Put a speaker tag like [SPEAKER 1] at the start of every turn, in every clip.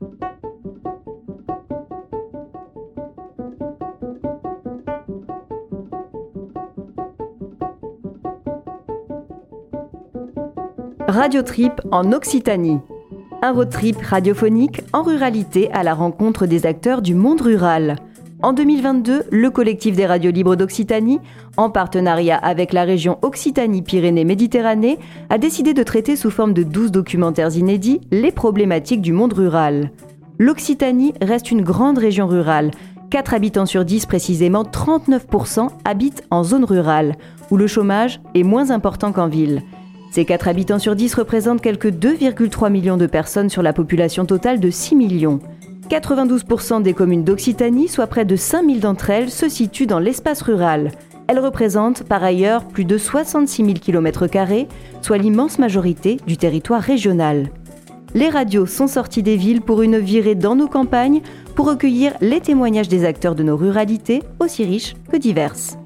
[SPEAKER 1] Radio Trip en Occitanie. Un road trip radiophonique en ruralité à la rencontre des acteurs du monde rural. En 2022, le collectif des radios libres d'Occitanie, en partenariat avec la région Occitanie-Pyrénées-Méditerranée, a décidé de traiter sous forme de 12 documentaires inédits les problématiques du monde rural. L'Occitanie reste une grande région rurale. 4 habitants sur 10 précisément, 39% habitent en zone rurale, où le chômage est moins important qu'en ville. Ces 4 habitants sur 10 représentent quelques 2,3 millions de personnes sur la population totale de 6 millions. 92% des communes d'Occitanie, soit près de 5000 d'entre elles, se situent dans l'espace rural. Elles représentent par ailleurs plus de 66 000 km, soit l'immense majorité du territoire régional. Les radios sont sorties des villes pour une virée dans nos campagnes pour recueillir les témoignages des acteurs de nos ruralités, aussi riches que diverses.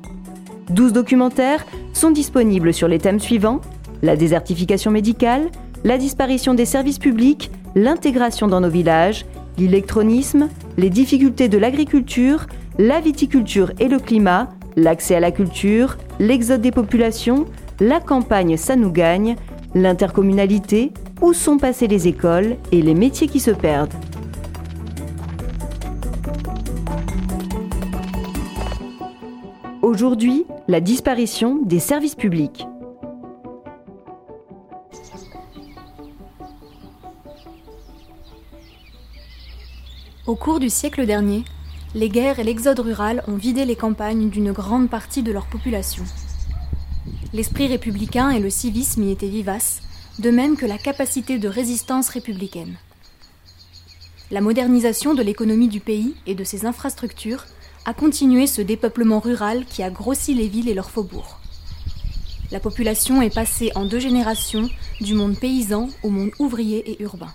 [SPEAKER 1] 12 documentaires sont disponibles sur les thèmes suivants la désertification médicale, la disparition des services publics, l'intégration dans nos villages, l'électronisme, les difficultés de l'agriculture, la viticulture et le climat, l'accès à la culture, l'exode des populations, la campagne ça nous gagne, l'intercommunalité, où sont passées les écoles et les métiers qui se perdent. Aujourd'hui, la disparition des services publics.
[SPEAKER 2] Au cours du siècle dernier, les guerres et l'exode rural ont vidé les campagnes d'une grande partie de leur population. L'esprit républicain et le civisme y étaient vivaces, de même que la capacité de résistance républicaine. La modernisation de l'économie du pays et de ses infrastructures a continué ce dépeuplement rural qui a grossi les villes et leurs faubourgs. La population est passée en deux générations du monde paysan au monde ouvrier et urbain.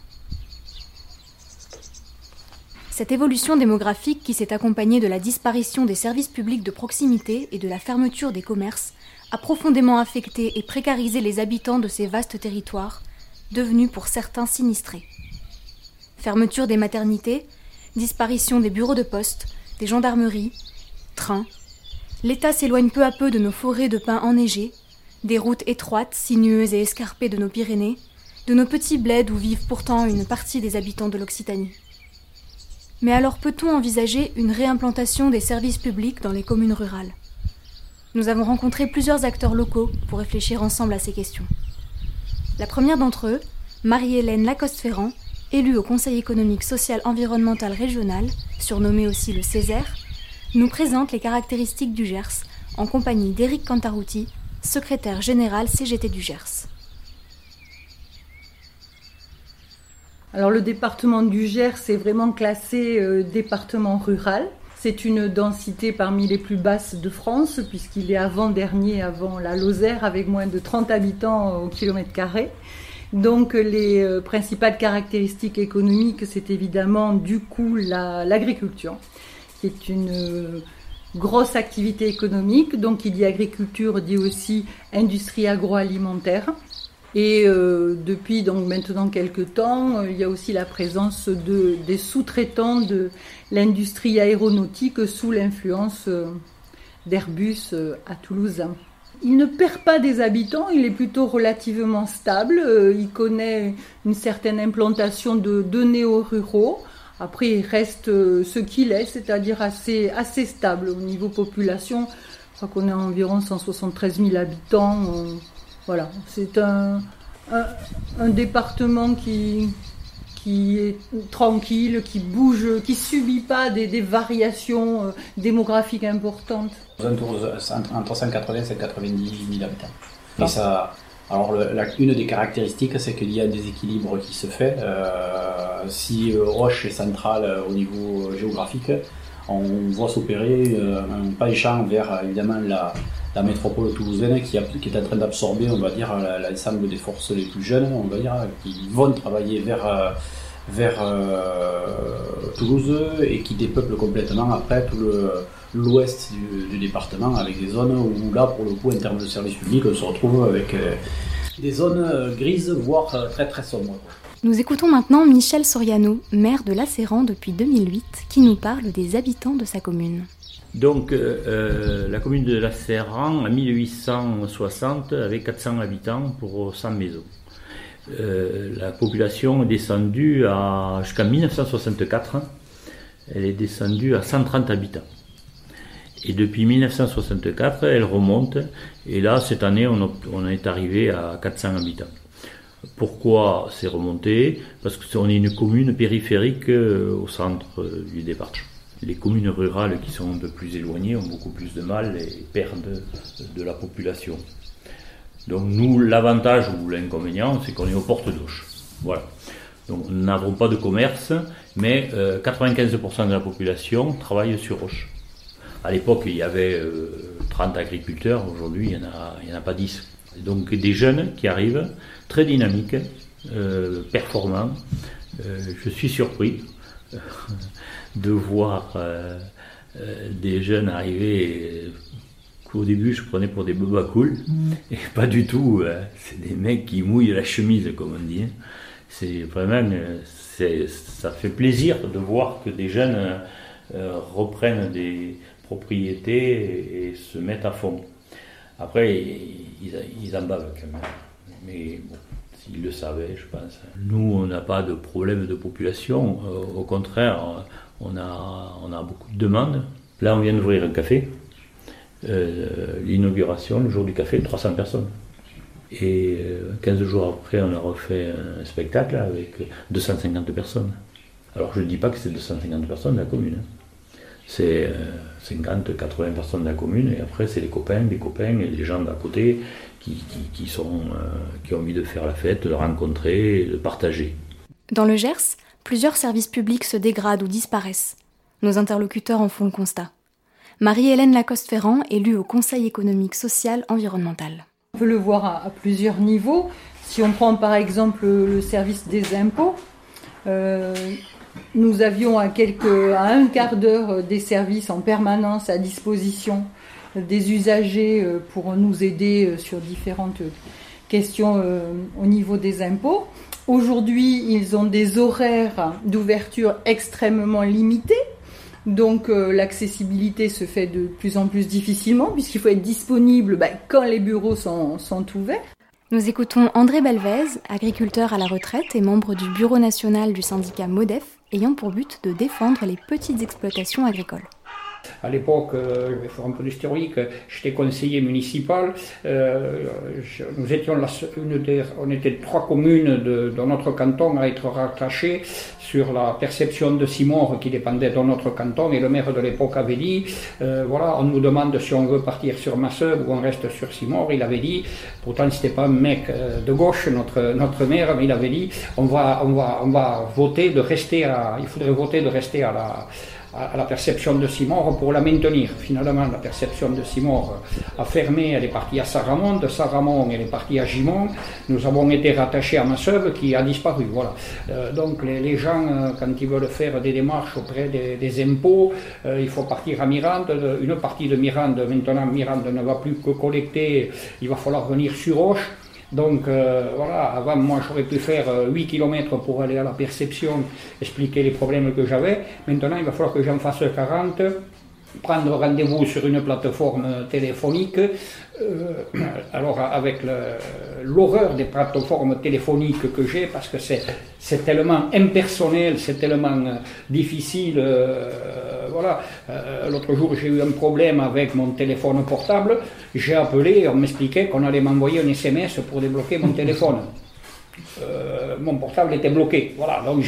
[SPEAKER 2] Cette évolution démographique qui s'est accompagnée de la disparition des services publics de proximité et de la fermeture des commerces a profondément affecté et précarisé les habitants de ces vastes territoires, devenus pour certains sinistrés. Fermeture des maternités, disparition des bureaux de poste, des gendarmeries, trains. L'État s'éloigne peu à peu de nos forêts de pins enneigés, des routes étroites, sinueuses et escarpées de nos Pyrénées, de nos petits bleds où vivent pourtant une partie des habitants de l'Occitanie. Mais alors peut-on envisager une réimplantation des services publics dans les communes rurales? Nous avons rencontré plusieurs acteurs locaux pour réfléchir ensemble à ces questions. La première d'entre eux, Marie-Hélène Lacoste-Ferrand, élue au Conseil économique, social, environnemental régional, surnommée aussi le Césaire, nous présente les caractéristiques du Gers en compagnie d'Éric Cantarouti, secrétaire général CGT du Gers.
[SPEAKER 3] Alors le département du Gers est vraiment classé euh, département rural. C'est une densité parmi les plus basses de France puisqu'il est avant-dernier avant la Lozère avec moins de 30 habitants au kilomètre carré. Donc les euh, principales caractéristiques économiques, c'est évidemment du coup l'agriculture, qui est une euh, grosse activité économique. Donc il dit agriculture, dit aussi industrie agroalimentaire. Et euh, depuis donc maintenant quelques temps, euh, il y a aussi la présence de, des sous-traitants de l'industrie aéronautique sous l'influence euh, d'Airbus à Toulouse. Il ne perd pas des habitants, il est plutôt relativement stable. il connaît une certaine implantation de, de néo-ruraux. Après, il reste ce qu'il est, c'est-à-dire assez, assez stable au niveau population. Je crois qu'on à environ 173 000 habitants. Voilà, c'est un, un, département qui, qui est tranquille, qui bouge, qui subit pas des, variations euh, démographiques importantes.
[SPEAKER 4] Entre 180 et 190 000 habitants. Et ah. ça, alors une des caractéristiques, c'est qu'il y a un déséquilibre qui se fait. Euh, si euh, Roche est centrale au niveau géographique, on voit s'opérer un pas échange vers évidemment la, la métropole toulousaine qui, qui est en train d'absorber, on va dire, l'ensemble des forces les plus jeunes, on va dire, qui vont travailler vers, euh, vers euh, Toulouse et qui dépeuplent complètement après tout l'ouest du, département avec des zones où là, pour le coup, en termes de services publics, on se retrouve avec, euh, des zones grises, voire très très sombres.
[SPEAKER 2] Nous écoutons maintenant Michel Soriano, maire de Lacéran depuis 2008, qui nous parle des habitants de sa commune.
[SPEAKER 5] Donc, euh, la commune de Lacéran, en 1860, avait 400 habitants pour 100 maisons. Euh, la population est descendue jusqu'en 1964, elle est descendue à 130 habitants. Et depuis 1964, elle remonte. Et là, cette année, on, est arrivé à 400 habitants. Pourquoi c'est remonté? Parce qu'on est une commune périphérique euh, au centre euh, du département. Les communes rurales qui sont peu plus éloignées ont beaucoup plus de mal et perdent de la population. Donc nous, l'avantage ou l'inconvénient, c'est qu'on est aux portes d'Auch. Voilà. Donc nous n'avons pas de commerce, mais 95% euh, de la population travaille sur Roche. À l'époque, il y avait 30 agriculteurs, aujourd'hui, il n'y en, a pas 10. Donc des jeunes qui arrivent, très dynamiques, euh, performants. Euh, je suis surpris de voir euh, des jeunes arriver qu'au début je prenais pour des bobas cool, mm. et pas du tout. c'est des mecs qui mouillent la chemise, comme on dit. C'est vraiment, ça fait plaisir de voir que des jeunes reprennent des propriétés et se mettent à fond. Après, ils, en bavent quand même. Mais bon, s'ils le savaient, je pense. Nous, on n'a pas de problème de population. Euh, au contraire, on a, on a beaucoup de demandes. Là, on vient d'ouvrir un café. Euh, l'inauguration, le jour du café, 300 personnes. Et 15 euh, jours après, on a refait un spectacle avec 250 personnes. Alors je ne dis pas que c'est 250 personnes de la commune. Hein c'est 50, euh, 80 personnes de la commune, et après c'est les copains, les copains les gens d'à côté qui, qui, sont, euh, qui ont envie de faire la fête, de rencontrer, de partager.
[SPEAKER 2] Dans le Gers, plusieurs services publics se dégradent ou disparaissent. Nos interlocuteurs en font le constat. Marie-Hélène Lacoste-Ferrand, élue au Conseil économique, social, environnemental.
[SPEAKER 3] On peut le voir à, plusieurs niveaux. Si on prend par exemple le service des impôts, euh, nous avions à, quelques, à un quart d'heure des services en permanence à disposition des usagers euh, pour nous aider euh, sur différentes questions euh, au niveau des impôts. Aujourd'hui, ils ont des horaires d'ouverture extrêmement limités. Donc l'accessibilité se fait de plus en plus difficilement puisqu'il faut être disponible bah, quand les bureaux sont, sont ouverts.
[SPEAKER 2] Nous écoutons André Belvez, agriculteur à la retraite et membre du Bureau national du syndicat MODEF, ayant pour but de défendre les petites exploitations agricoles.
[SPEAKER 6] À l'époque, euh, je vais faire un peu d'historique, j'étais conseiller municipal. Euh, nous étions une des, on était trois communes de, dans notre canton à être rattachées sur la perception de Simon qui dépendait de notre canton. Et le maire de l'époque avait dit euh, voilà, on nous demande si on veut partir sur Masseux ou on reste sur Simon. Il avait dit, pourtant c'était pas un mec de gauche, notre, notre maire, mais il avait dit on va, on va, on va voter de rester à, il faudrait voter de rester à la à, la perception de Simor pour la maintenir. Finalement, la perception de Simor a fermé, elle est partie à Saramon, de Saramon, elle est partie à Gimont. Nous avons été rattachés à Masseuve qui a disparu. Voilà. Euh, donc les, gens, euh, quand ils veulent faire des démarches auprès des, impôts, euh, il faut partir à Mirande. Une partie de Mirande, maintenant Mirande ne va plus que collecter, il va falloir venir sur Roche. Donc euh, voilà, avant moi j'aurais pu faire 8 euh, km pour aller à la perception, expliquer les problèmes que j'avais. Maintenant il va falloir que j'en fasse 40 prendre rendez-vous sur une plateforme téléphonique. Euh, alors avec l'horreur des plateformes téléphoniques que j'ai, parce que c'est tellement impersonnel, c'est tellement euh, difficile. Euh, voilà. L'autre jour j'ai eu un problème avec mon téléphone portable. J'ai appelé, on m'expliquait qu'on allait m'envoyer un SMS pour débloquer mon téléphone. Mon portable était bloqué. Voilà, donc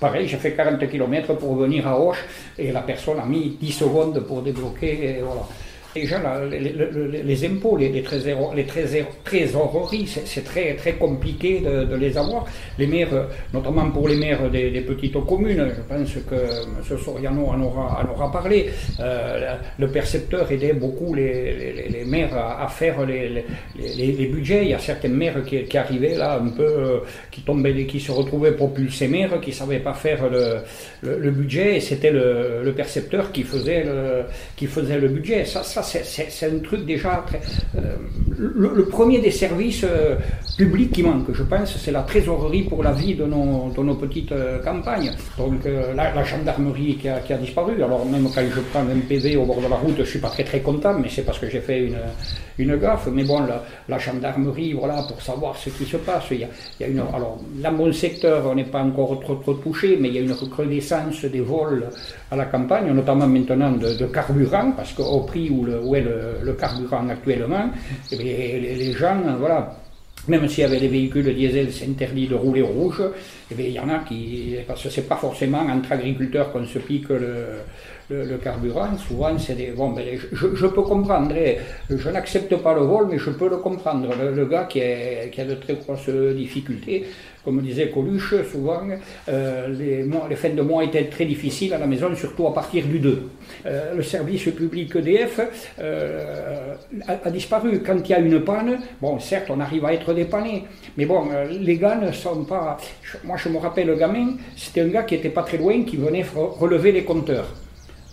[SPEAKER 6] Pareil, j'ai fait 40 km pour venir à Hoche et la personne a mis 10 secondes pour débloquer. Et voilà. Déjà, les, impôts, les, trésoreries, c'est très, très compliqué de, les avoir. Les maires, notamment pour les maires des, petites communes, je pense que M. Soriano en aura, aura parlé, euh, le percepteur aidait beaucoup les, maires à, faire les, budgets. Il y a certains maires qui, arrivaient là un peu, euh, qui tombaient, qui se retrouvaient propulsés maires, qui ne savaient pas faire le, budget, et c'était le, percepteur qui faisait le, qui faisait le budget. Ça c'est un truc déjà très, le, premier des services publics qui manque, je pense, c'est la trésorerie pour la vie de nos, de petites campagnes. Donc la, gendarmerie qui a, disparu. Alors même quand je prends un PV au bord de la route, je suis pas très très content, mais c'est parce que j'ai fait une, une gaffe. Mais bon, la, gendarmerie, voilà, pour savoir ce qui se passe. Il y a, alors dans mon secteur, on n'est pas encore trop, touché, mais il y a une recrudescence des vols à la campagne, notamment maintenant de, carburant, parce qu'au prix où, le, où est le, carburant actuellement, eh les, les, gens, voilà, même s'il y avait des véhicules diesel, c'est interdit de rouler rouge. Eh il y en a qui, parce que c'est pas forcément entre agriculteurs qu'on se pique le, le, carburant, souvent c'est des. Bon, ben, je, peux comprendre, hein. je n'accepte pas le vol, mais je peux le comprendre. Le, gars qui, qui, a de très grosses difficultés, comme disait Coluche, souvent euh, les, les fins de mois étaient très difficiles à la maison, surtout à partir du 2. Euh, le service public EDF euh, a, disparu. Quand il y a une panne, bon, certes, on arrive à être dépanné, mais bon, les gars ne sont pas. Moi, je me rappelle le gamin, c'était un gars qui était pas très loin, qui venait relever les compteurs.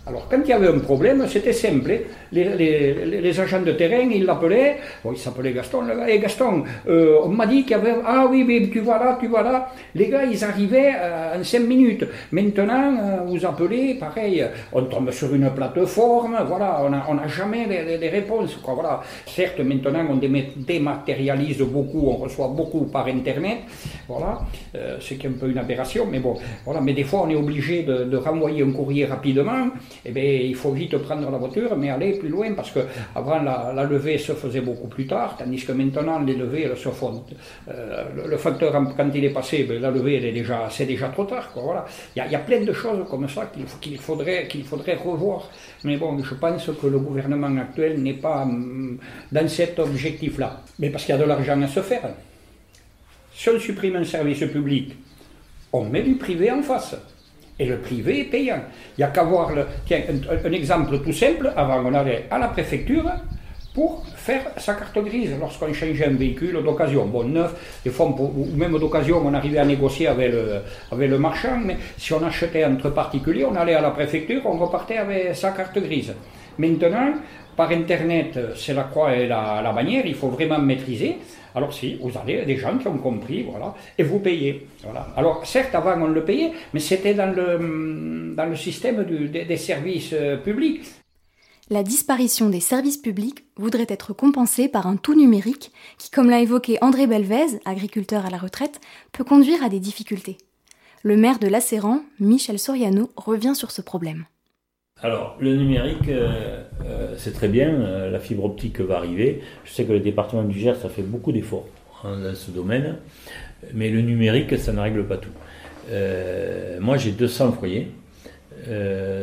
[SPEAKER 6] Alors, quand il y avait un problème, c'était simple. Les, agents de terrain, ils l'appelaient, bon, il s'appelait Gaston, et Gaston, euh, on m'a dit qu'il y avait, ah oui, mais tu vois là, tu vois là. Les gars, ils arrivaient euh, en cinq minutes. Maintenant, euh, vous appelez, pareil, on tombe sur une plateforme, voilà, on n'a jamais les, réponses, voilà. Certes, maintenant, on dématérialise beaucoup, on reçoit beaucoup par Internet, voilà, c'est un peu une aberration, mais bon, voilà, mais des fois, on est obligé de renvoyer un courrier rapidement, eh bien, il faut vite prendre la voiture, mais aller plus loin, parce que avant la, levée se faisait beaucoup plus tard, tandis que maintenant les levées se font. Euh, le, facteur, quand il est passé, ben, la levée c'est déjà trop tard. Voilà. il, y a, plein de choses comme ça qu'il, faudrait, qu'il faudrait revoir. Mais bon, je pense que le gouvernement actuel n'est pas hum, dans cet objectif-là. Mais parce qu'il y a de l'argent à se faire. Si on supprime un service public, on met du privé en face. Et le privé est payant. Il n'y a qu'à voir le, tiens, un, exemple tout simple. Avant, on allait à la préfecture pour faire sa carte grise lorsqu'on changeait un véhicule d'occasion. Bon, neuf, des fois, ou même d'occasion, on arrivait à négocier avec le, avec le marchand, mais si on achetait entre particuliers, on allait à la préfecture, on repartait avec sa carte grise. Maintenant, par Internet, c'est la croix et la, la bannière, il faut vraiment maîtriser. Alors si, vous avez des gens qui ont compris, voilà, et vous payez. Voilà. Alors certes, avant on le payait, mais c'était dans le, dans le système des, services euh, publics.
[SPEAKER 2] La disparition des services publics voudrait être compensée par un tout numérique qui, comme l'a évoqué André Belvez, agriculteur à la retraite, peut conduire à des difficultés. Le maire de Lacéran, Michel Soriano, revient sur ce problème.
[SPEAKER 5] Alors, le numérique, euh, euh, c'est très bien, euh, la fibre optique va arriver. Je sais que le département du Gers a fait beaucoup d'efforts dans ce domaine, mais le numérique, ça ne règle pas tout. moi, j'ai 200 foyers.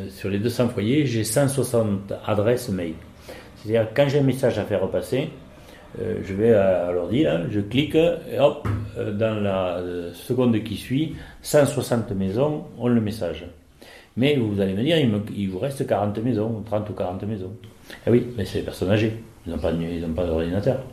[SPEAKER 5] sur les 200 foyers, j'ai 160 adresses mail. C'est-à-dire, quand j'ai un message à faire passer, je vais à, l'ordi, je clique, et hop, dans la seconde qui suit, 160 maisons ont le message. Mais vous allez me dire, il, vous reste 40 maisons, 30 ou 40 maisons. Eh oui, mais c'est les personnes âgées. Ils n'ont pas, pas d'ordinateur.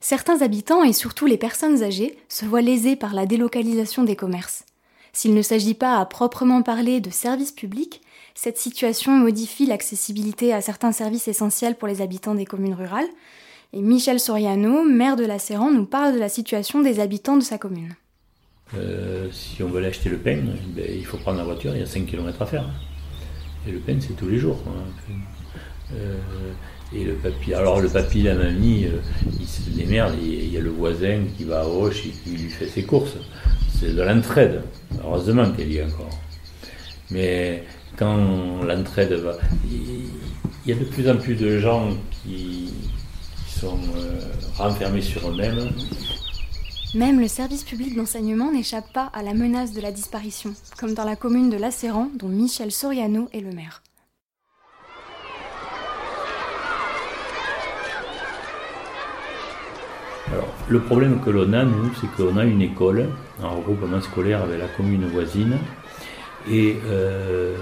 [SPEAKER 2] Certains habitants, et surtout les personnes âgées, se voient lésés par la délocalisation des commerces. S'il ne s'agit pas à proprement parler de services publics, cette situation modifie l'accessibilité à certains services essentiels pour les habitants des communes rurales. Et Michel Soriano, maire de la Séran, nous parle de la situation des habitants de sa commune.
[SPEAKER 5] Euh, si on veut aller acheter le pain, ben, il faut prendre la voiture, il y a 5 km à faire. Et le pain, c'est tous les jours. Hein. Euh, et le papy, alors le papy, la mamie, euh, il se démerde, il y a le voisin qui va à Roche et qui lui fait ses courses. C'est de l'entraide. Heureusement qu'il y a encore. Mais quand l'entraide va. Il y a de plus en plus de gens qui, sont renfermés sur eux-mêmes
[SPEAKER 2] même le service public d'enseignement n'échappe pas à la menace de la disparition, comme dans la commune de Lacéran, dont Michel Soriano est le maire.
[SPEAKER 5] Alors, le problème que l'on a, nous, c'est qu'on a une école, un regroupement scolaire avec la commune voisine, et euh,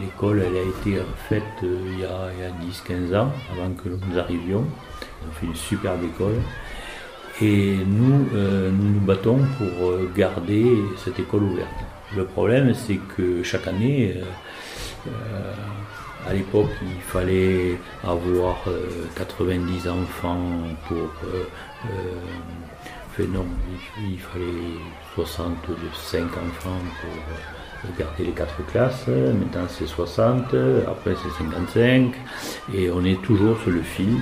[SPEAKER 5] l'école, elle a été faite euh, il y a, a 10-15 ans, avant que nous arrivions. On fait une superbe école. Et nous, euh, nous nous battons pour euh, garder cette école ouverte. Le problème, c'est que chaque année, euh, À l'époque, il fallait avoir 90 enfants pour. non, il, fallait 65 enfants pour garder les quatre classes. Maintenant, c'est 60, après, c'est 55. Et on est toujours sur le fil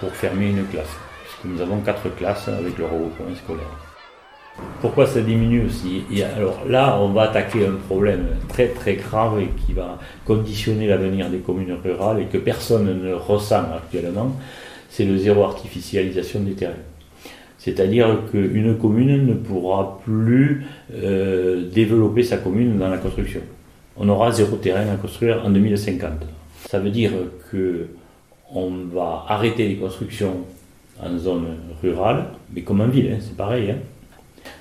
[SPEAKER 5] pour fermer une classe. Nous avons quatre classes avec le regroupement scolaire. Pourquoi ça diminue aussi? Alors là, on va attaquer un problème très très grave et qui va conditionner l'avenir des communes rurales et que personne ne ressent actuellement, c'est le zéro artificialisation des terrains. C'est-à-dire qu'une commune ne pourra plus euh, développer sa commune dans la construction. On aura zéro terrain à construire en 2050. Ça veut dire que on va arrêter les constructions en zone rurale, mais comme en ville, hein, c'est pareil. Hein.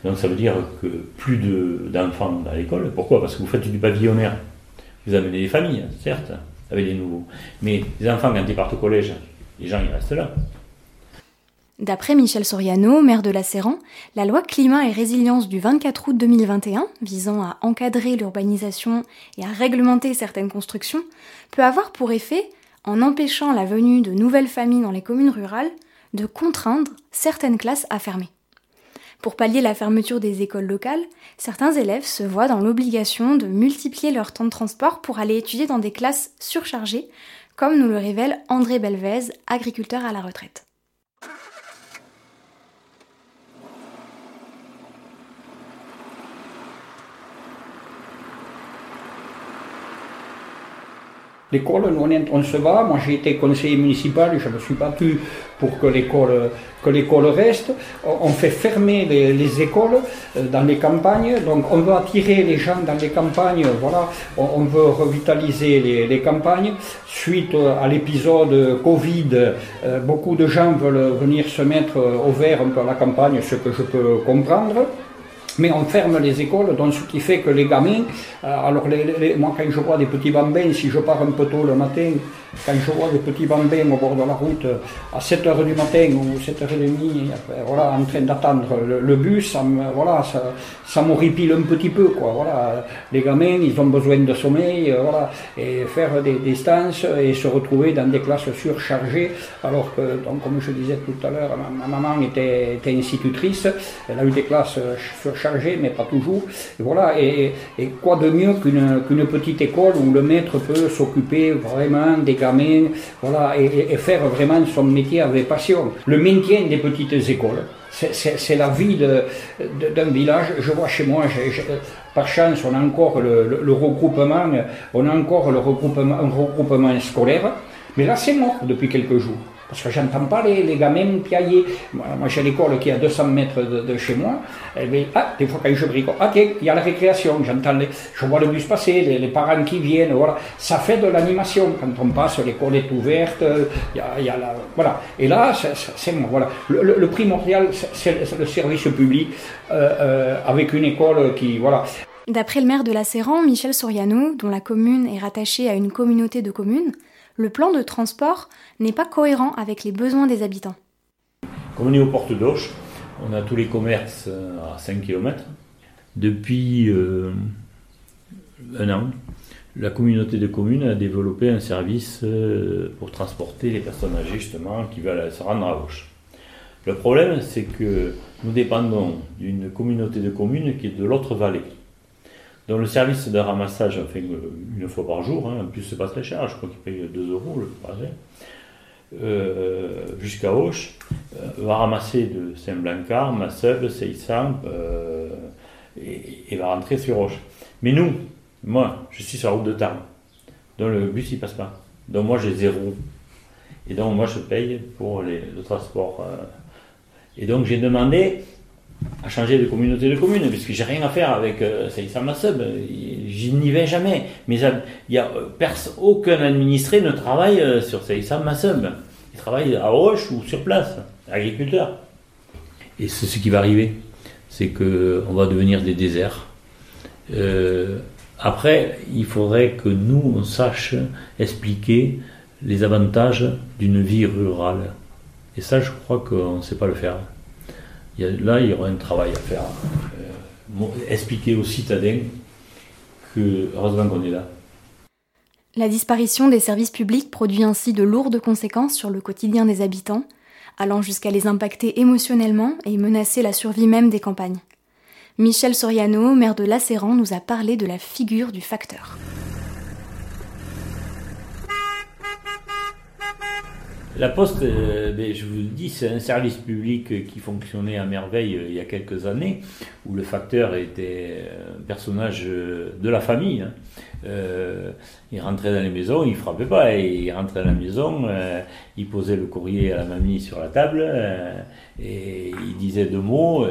[SPEAKER 5] Donc ça veut dire que plus d'enfants dans l'école. Pourquoi? Parce que vous faites du pavillonnaire. Vous amenez des familles, certes, avec des nouveaux. Mais les enfants, quand ils partent au collège, les gens, ils restent là.
[SPEAKER 2] D'après Michel Soriano, maire de la Séran, la loi climat et résilience du 24 août 2021, visant à encadrer l'urbanisation et à réglementer certaines constructions, peut avoir pour effet, en empêchant la venue de nouvelles familles dans les communes rurales, de contraindre certaines classes à fermer. Pour pallier la fermeture des écoles locales, certains élèves se voient dans l'obligation de multiplier leur temps de transport pour aller étudier dans des classes surchargées, comme nous le révèle André Belvez, agriculteur à la retraite.
[SPEAKER 6] L'école, on, se va. Moi, j'ai été conseiller municipal et je me suis battu pour que l'école que reste. On fait fermer les, écoles euh, dans les campagnes. Donc, on veut attirer les gens dans les campagnes. Voilà, on, veut revitaliser les, les, campagnes. Suite à l'épisode Covid, euh, beaucoup de gens veulent venir se mettre au vert un peu à la campagne, ce que je peux comprendre mais on ferme les écoles, donc ce qui fait que les gamins, euh, alors moi quand je vois des petits bambins, si je pars un peu tôt le matin, quand je vois des petits bambins au bord de la route euh, à 7h du matin ou 7h30, voilà, en train d'attendre le, bus, ça voilà, ça, m'horripile un petit peu, quoi. Voilà, les gamins, ils ont besoin de sommeil, euh, voilà, et faire des distances et se retrouver dans des classes surchargées, alors que, comme je disais tout à l'heure, ma, maman était, institutrice, elle a eu des classes surchargées, mais pas toujours. Et voilà, et, quoi de mieux qu'une qu'une petite école où le maître peut s'occuper vraiment des voilà, et, faire vraiment son métier avec passion. Le maintien des petites écoles, c'est la vie d'un village. Je vois chez moi, par chance, on a encore le, regroupement, on a encore le un regroupement scolaire, mais là c'est mort depuis quelques jours. Parce que j'entends pas les, les gamins piailler. Moi, j'ai l'école qui est à 200 mètres de, chez moi. Et bien, ah, des fois quand je bricole, ah il y a la récréation, j'entends je vois le bus passer, les, parents qui viennent, voilà. Ça fait de l'animation. Quand on passe, l'école est ouverte, il y a, la, voilà. Et là, c'est moi, voilà. Le, primordial, c'est le service public euh, euh, avec une école qui, voilà.
[SPEAKER 2] D'après le maire de la Séran, Michel Soriano, dont la commune est rattachée à une communauté de communes, le plan de transport n'est pas cohérent avec les besoins des habitants.
[SPEAKER 5] Comme on est aux portes d'Auch, on a tous les commerces euh, à 5 km. Depuis euh, un an, la communauté de communes a développé un service euh, pour transporter les personnes âgées justement qui veulent se rendre à Auch. Le problème, c'est que nous dépendons d'une communauté de communes qui est de l'autre vallée. Dans le service de ramassage, une fois par jour, hein, en plus c'est pas très cher, je crois qu'il paye 2 euros le trajet, euh, jusqu'à Auch, euh, va ramasser de Saint-Blancard, Masseb, Seysam, euh, et, va rentrer sur Auch. Mais nous, moi, je suis sur la route de Tarbes, donc le bus il passe pas. Donc moi j'ai zéro. Et donc moi je paye pour le transport. et donc j'ai demandé à changer de communauté de communes, puisque j'ai rien à faire avec euh, Saïsama Sub, je n'y vais jamais. Mais il y a euh, aucun administré ne travaille euh, sur Saïsama Sub. Il travaille à Roche ou sur place, agriculteur. Et c'est ce qui va arriver, c'est qu'on va devenir des déserts. Euh, après, il faudrait que nous, on sache expliquer les avantages d'une vie rurale. Et ça, je crois qu'on ne sait pas le faire là, il y aura un travail à faire. Euh, expliquer aux citadins que, heureusement qu'on.
[SPEAKER 2] La disparition des services publics produit ainsi de lourdes conséquences sur le quotidien des habitants, allant jusqu'à les impacter émotionnellement et menacer la survie même des campagnes. Michel Soriano, maire de Lacéran, nous a parlé de la figure du facteur.
[SPEAKER 5] La Poste, euh, ben, je vous le dis, c'est un service public qui fonctionnait à merveille euh, il y a quelques années, où le facteur était un personnage euh, de la famille. Hein. Il rentrait dans les maisons, il frappait pas, il rentrait dans la maison, il posait le courrier à la mamie sur la table, et il disait deux mots,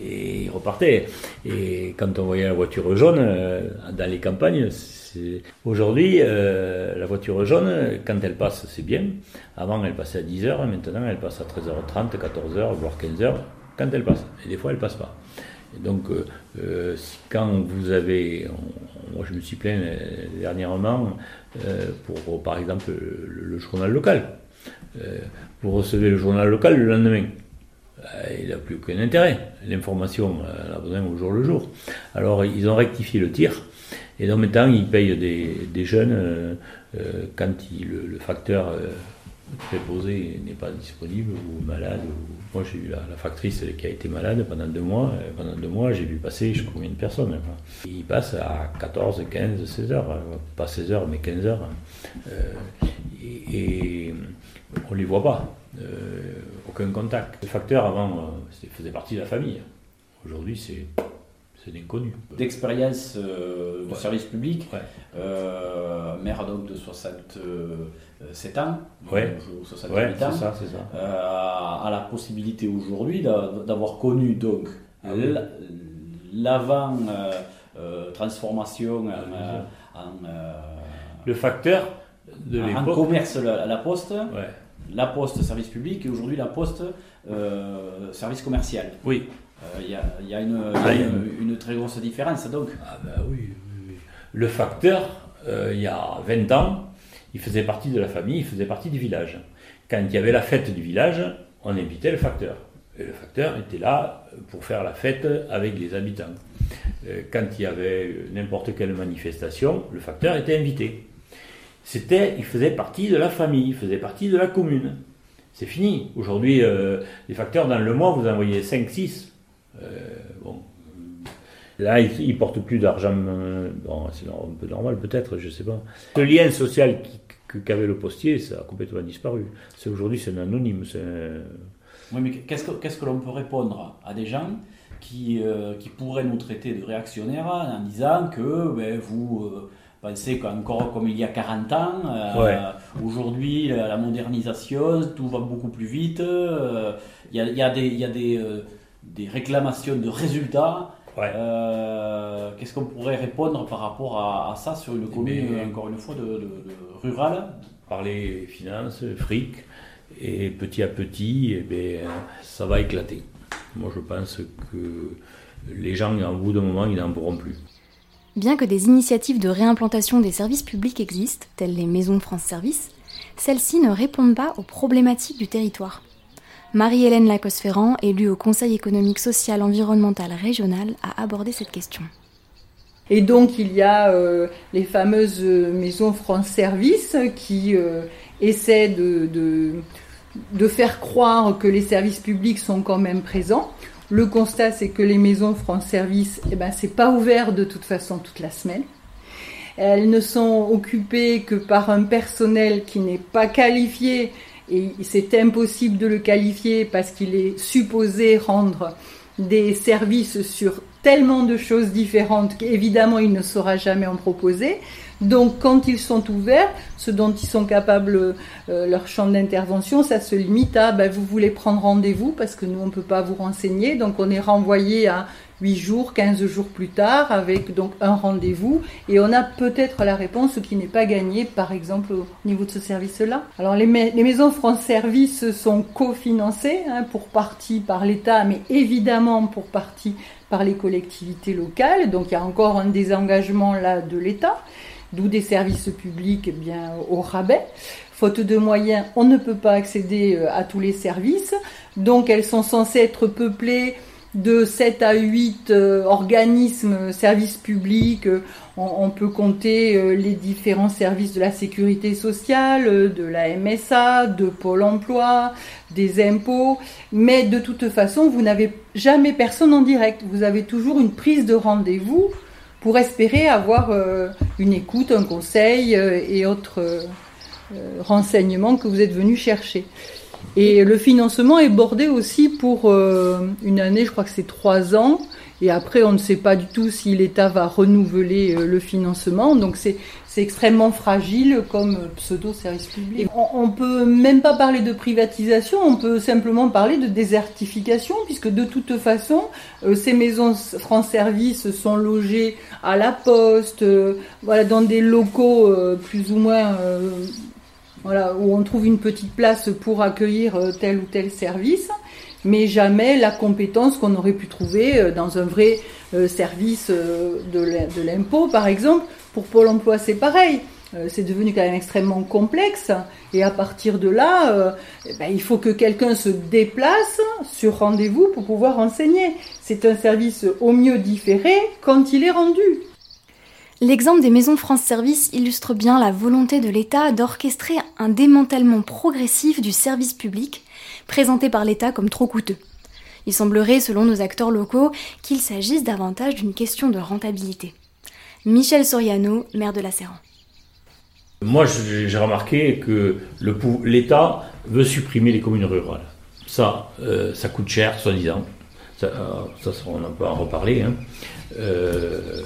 [SPEAKER 5] et il repartait. Et quand on voyait la voiture jaune dans les campagnes, Aujourd'hui, euh, la voiture jaune, quand elle passe, c'est bien. Avant, elle passait à 10h, maintenant, elle passe à 13h30, 14h, voire 15h, quand elle passe. Et des fois, elle passe pas. Donc, euh, euh, quand vous avez. moi, je me suis plaint dernièrement pour, par exemple, le, journal local. vous recevez le journal local le lendemain il n'a plus aucun intérêt. L'information, elle a besoin au jour le jour. Alors, ils ont rectifié le tir. Et le même temps, ils payent des, jeunes euh, euh, quand le, facteur euh, préposé n'est pas disponible ou malade. Moi, j'ai eu la, factrice qui a été malade pendant deux mois. Pendant deux mois, j'ai vu passer je combien de personnes. Ils passent à 14, 15, 16 heures. Pas 16 heures, mais 15 heures. et, on ne les voit pas. aucun contact. Le facteur, avant, faisait partie de la famille. Aujourd'hui, c'est c'est.
[SPEAKER 7] D'expérience euh, de service public, euh, maire donc de 67 ans,
[SPEAKER 5] ouais.
[SPEAKER 7] 68 ans, ça, ça. Euh, a la possibilité aujourd'hui d'avoir connu donc ah l'avant transformation en,
[SPEAKER 5] le facteur de
[SPEAKER 7] en commerce la, la poste, la poste service public et aujourd'hui la poste service commercial.
[SPEAKER 5] Oui.
[SPEAKER 7] Il euh, y, a, une, très grosse différence donc.
[SPEAKER 5] Ah ben oui, Le facteur, euh, il y a 20 ans, il faisait partie de la famille, il faisait partie du village. Quand il y avait la fête du village, on invitait le facteur. Et le facteur était là pour faire la fête avec les habitants. Euh, quand il y avait n'importe quelle manifestation, le facteur était invité. C'était, il faisait partie de la famille, il faisait partie de la commune. C'est fini. Aujourd'hui, les facteurs, dans le mois, vous envoyez 5, 6. Euh, bon. Là, il ne porte plus d'argent. Euh, bon, c'est un peu normal, peut-être, je ne sais pas. Ce lien social qu'avait le postier, ça a complètement disparu. C'est aujourd'hui, c'est un anonyme.
[SPEAKER 7] Oui, mais qu'est-ce que, qu'est-ce que l'on peut répondre à des gens qui, euh, qui pourraient nous traiter de réactionnaires en disant que ben, vous pensez qu'encore comme il y a 40 ans, aujourd'hui, la, modernisation, tout va beaucoup plus vite. Il y, a, y, a, des. Y a des des réclamations de résultats. Euh, qu'est-ce qu'on pourrait répondre par rapport à, ça sur une commune, eh encore une fois, de, rurale?
[SPEAKER 5] Parler finances, fric, et petit à petit, eh bien, ça va éclater. Moi, je pense que les gens, à bout d'un moment, ils n'en pourront plus.
[SPEAKER 2] Bien que des initiatives de réimplantation des services publics existent, telles les maisons France Service, celles-ci ne répondent pas aux problématiques du territoire. Marie-Hélène Lacoste-Ferrand, élue au Conseil économique, social, environnemental régional, a abordé cette question.
[SPEAKER 3] Et donc il y a euh, les fameuses maisons France Service qui euh, essaient de, de, faire croire que les services publics sont quand même présents. Le constat c'est que les maisons France Service, eh ben, c'est pas ouvert de toute façon toute la semaine. Elles ne sont occupées que par un personnel qui n'est pas qualifié et c'est impossible de le qualifier parce qu'il est supposé rendre des services sur tellement de choses différentes qu'évidemment il ne saura jamais en proposer. Donc quand ils sont ouverts, ce dont ils sont capables, euh, leur champ d'intervention, ça se limite à ben, vous voulez prendre rendez-vous parce que nous on ne peut pas vous renseigner, donc on est renvoyé à 8 jours, 15 jours plus tard, avec donc un rendez-vous, et on a peut-être la réponse qui n'est pas gagnée, par exemple, au niveau de ce service-là. Alors les, maisons France Service sont cofinancées, hein, pour partie par l'État, mais évidemment pour partie par les collectivités locales, donc il y a encore un désengagement là de l'État, d'où des services publics eh bien au rabais. Faute de moyens, on ne peut pas accéder euh, à tous les services, donc elles sont censées être peuplées de 7 à 8 euh, organismes, services publics. On, peut compter les différents services de la sécurité sociale, de la MSA, de Pôle emploi, des impôts. Mais de toute façon, vous n'avez jamais personne en direct. Vous avez toujours une prise de rendez-vous pour espérer avoir une écoute, un conseil et autres renseignements que vous êtes venu chercher. Et le financement est bordé aussi pour euh, une année, je crois que c'est trois ans. Et après, on ne sait pas du tout si l'État va renouveler euh, le financement. Donc c'est extrêmement fragile comme pseudo-service public. On, ne peut même pas parler de privatisation, on peut simplement parler de désertification, puisque de toute façon, euh, ces maisons France Service sont logées à la poste, voilà, dans des locaux plus ou moins où on trouve une petite place pour accueillir euh, tel ou tel service, mais jamais la compétence qu'on aurait pu trouver euh, dans un vrai euh, service de l'impôt, par exemple. Pour Pôle Emploi, c'est pareil. C'est devenu quand même extrêmement complexe et à partir de là, eh ben, il faut que quelqu'un se déplace sur rendez-vous pour pouvoir enseigner. C'est un service au mieux différé quand il est rendu.
[SPEAKER 2] L'exemple des maisons France Service illustre bien la volonté de l'État d'orchestrer un démantèlement progressif du service public, présenté par l'État comme trop coûteux. Il semblerait, selon nos acteurs locaux, qu'il s'agisse davantage d'une question de rentabilité. Michel Soriano, maire de la Serran.
[SPEAKER 5] Moi, j'ai remarqué que l'État veut supprimer les communes rurales. Ça, euh, ça coûte cher, soi-disant. Ça, euh, on en peut en reparler. Hein. Euh,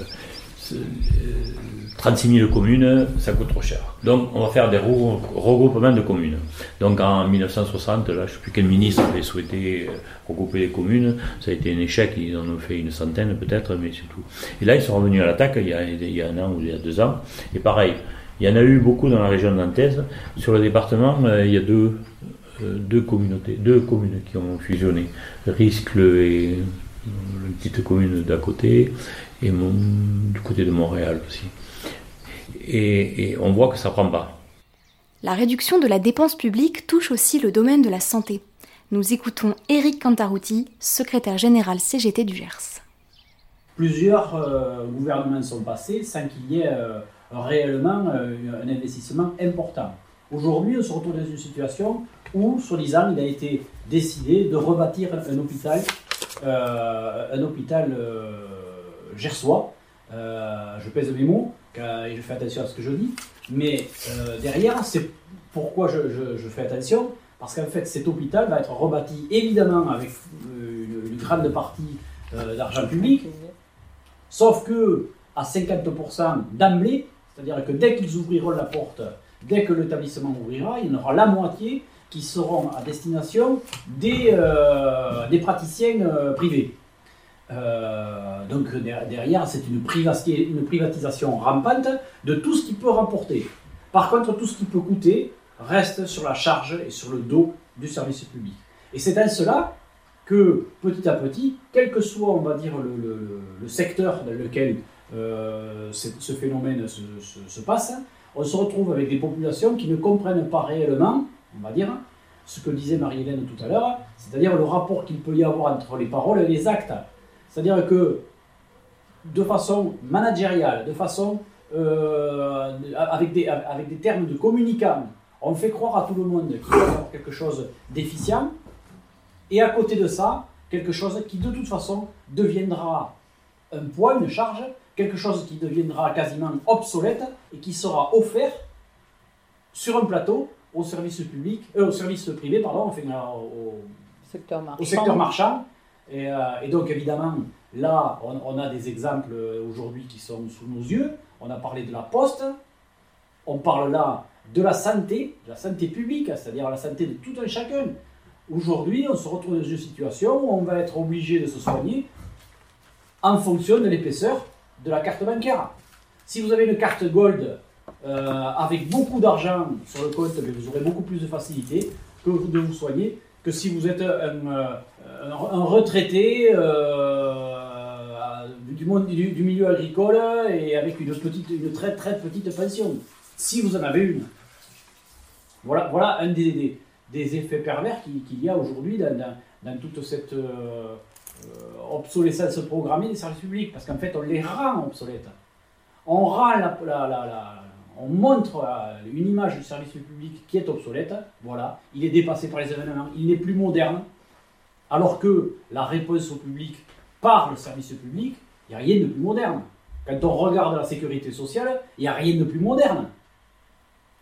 [SPEAKER 5] 36 000 communes, ça coûte trop cher. Donc on va faire des regroupements de communes. Donc en 1960, là, je ne sais plus quel ministre avait souhaité euh, regrouper les communes. Ça a été un échec, ils en ont fait une centaine peut-être, mais c'est tout. Et là, ils sont revenus à l'attaque il, y a un an ou il y a deux ans. Et pareil, il y en a eu beaucoup dans la région nantaise. Sur le département, euh, il y a deux, euh, deux communautés, deux communes qui ont fusionné. Riscle et une petite commune d'à côté, et du côté de Montréal aussi. Et, on voit que ça prend pas.
[SPEAKER 2] La réduction de la dépense publique touche aussi le domaine de la santé. Nous écoutons Éric Cantarouti, secrétaire général CGT du Gers.
[SPEAKER 7] Plusieurs euh, gouvernements sont passés sans qu'il y ait euh, réellement euh, un investissement important. Aujourd'hui, on se retrouve dans une situation où, soi-disant, il a été décidé de rebâtir un hôpital, un hôpital gersois. Euh, je pèse mes mots et je fais attention à ce que je dis. Mais euh, derrière, c'est pourquoi je, fais attention Parce qu'en fait, cet hôpital va être rebâti évidemment avec euh, une, grande partie d'argent public, sauf que à 50% d'emblée, c'est-à-dire que dès qu'ils ouvriront la porte, dès que l'établissement ouvrira, il y en aura la moitié qui seront à destination des, des praticiens privés. Euh, donc derrière, c'est une, privatisation rampante de tout ce qui peut rapporter. Par contre, tout ce qui peut coûter reste sur la charge et sur le dos du service public. Et c'est dans cela que petit à petit, quel que soit, on va dire, le, secteur dans lequel euh, ce phénomène se, passe, on se retrouve avec des populations qui ne comprennent pas réellement, on va dire, ce que disait Marie-Hélène tout à l'heure, c'est-à-dire le rapport qu'il peut y avoir entre les paroles et les actes. C'est-à-dire que de façon managériale, de façon euh, avec, des, avec des termes de communicants, on fait croire à tout le monde qu'il va y avoir quelque chose d'efficient, et à côté de ça, quelque chose qui de toute façon deviendra un poids, une charge, quelque chose qui deviendra quasiment obsolète et qui sera offert sur un plateau au service public, euh, au service privé, pardon, enfin, au, secteur marchand. Au secteur marchand euh, et, donc évidemment, là, on, a des exemples aujourd'hui qui sont sous nos yeux. On a parlé de la poste, on parle là de la santé, de la santé publique, c'est-à-dire la santé de tout un chacun. Aujourd'hui, on se retrouve dans une situation où on va être obligé de se soigner en fonction de l'épaisseur de la carte bancaire. Si vous avez une carte Gold euh, avec beaucoup d'argent sur le compte, vous aurez beaucoup plus de facilité que de vous soigner que si vous êtes un, euh, retraité euh, du, milieu agricole et avec une, petite, très très petite pension, si vous en avez une. Voilà, voilà un des, effets pervers qu'il y a aujourd'hui dans, toute cette, euh, obsolescence programmée des services publics, parce qu'en fait, on les rend obsolètes. On rend la, on montre une image du service public qui est obsolète, voilà, il est dépassé par les événements, il n'est plus moderne, alors que la réponse au public par le service public, il n'y a rien de plus moderne. Quand on regarde la sécurité sociale, il n'y a rien de plus moderne.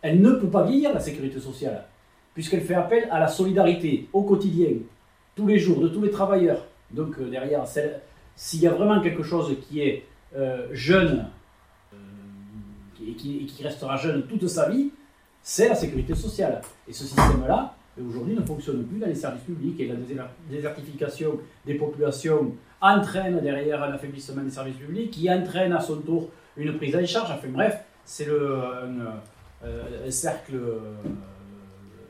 [SPEAKER 7] Elle ne peut pas vieillir, la sécurité sociale, puisqu'elle fait appel à la solidarité au quotidien, tous les jours, de tous les travailleurs. Donc euh, derrière, s'il y a vraiment quelque chose qui est euh, jeune euh, et, qui, restera jeune toute sa vie, c'est la sécurité sociale. Et ce système-là, aujourd'hui, ne fonctionne plus dans les services publics et la désertification des populations entraîne derrière un affaiblissement des services publics qui entraîne à son tour une prise en charge. Enfin bref, c'est le, un, cercle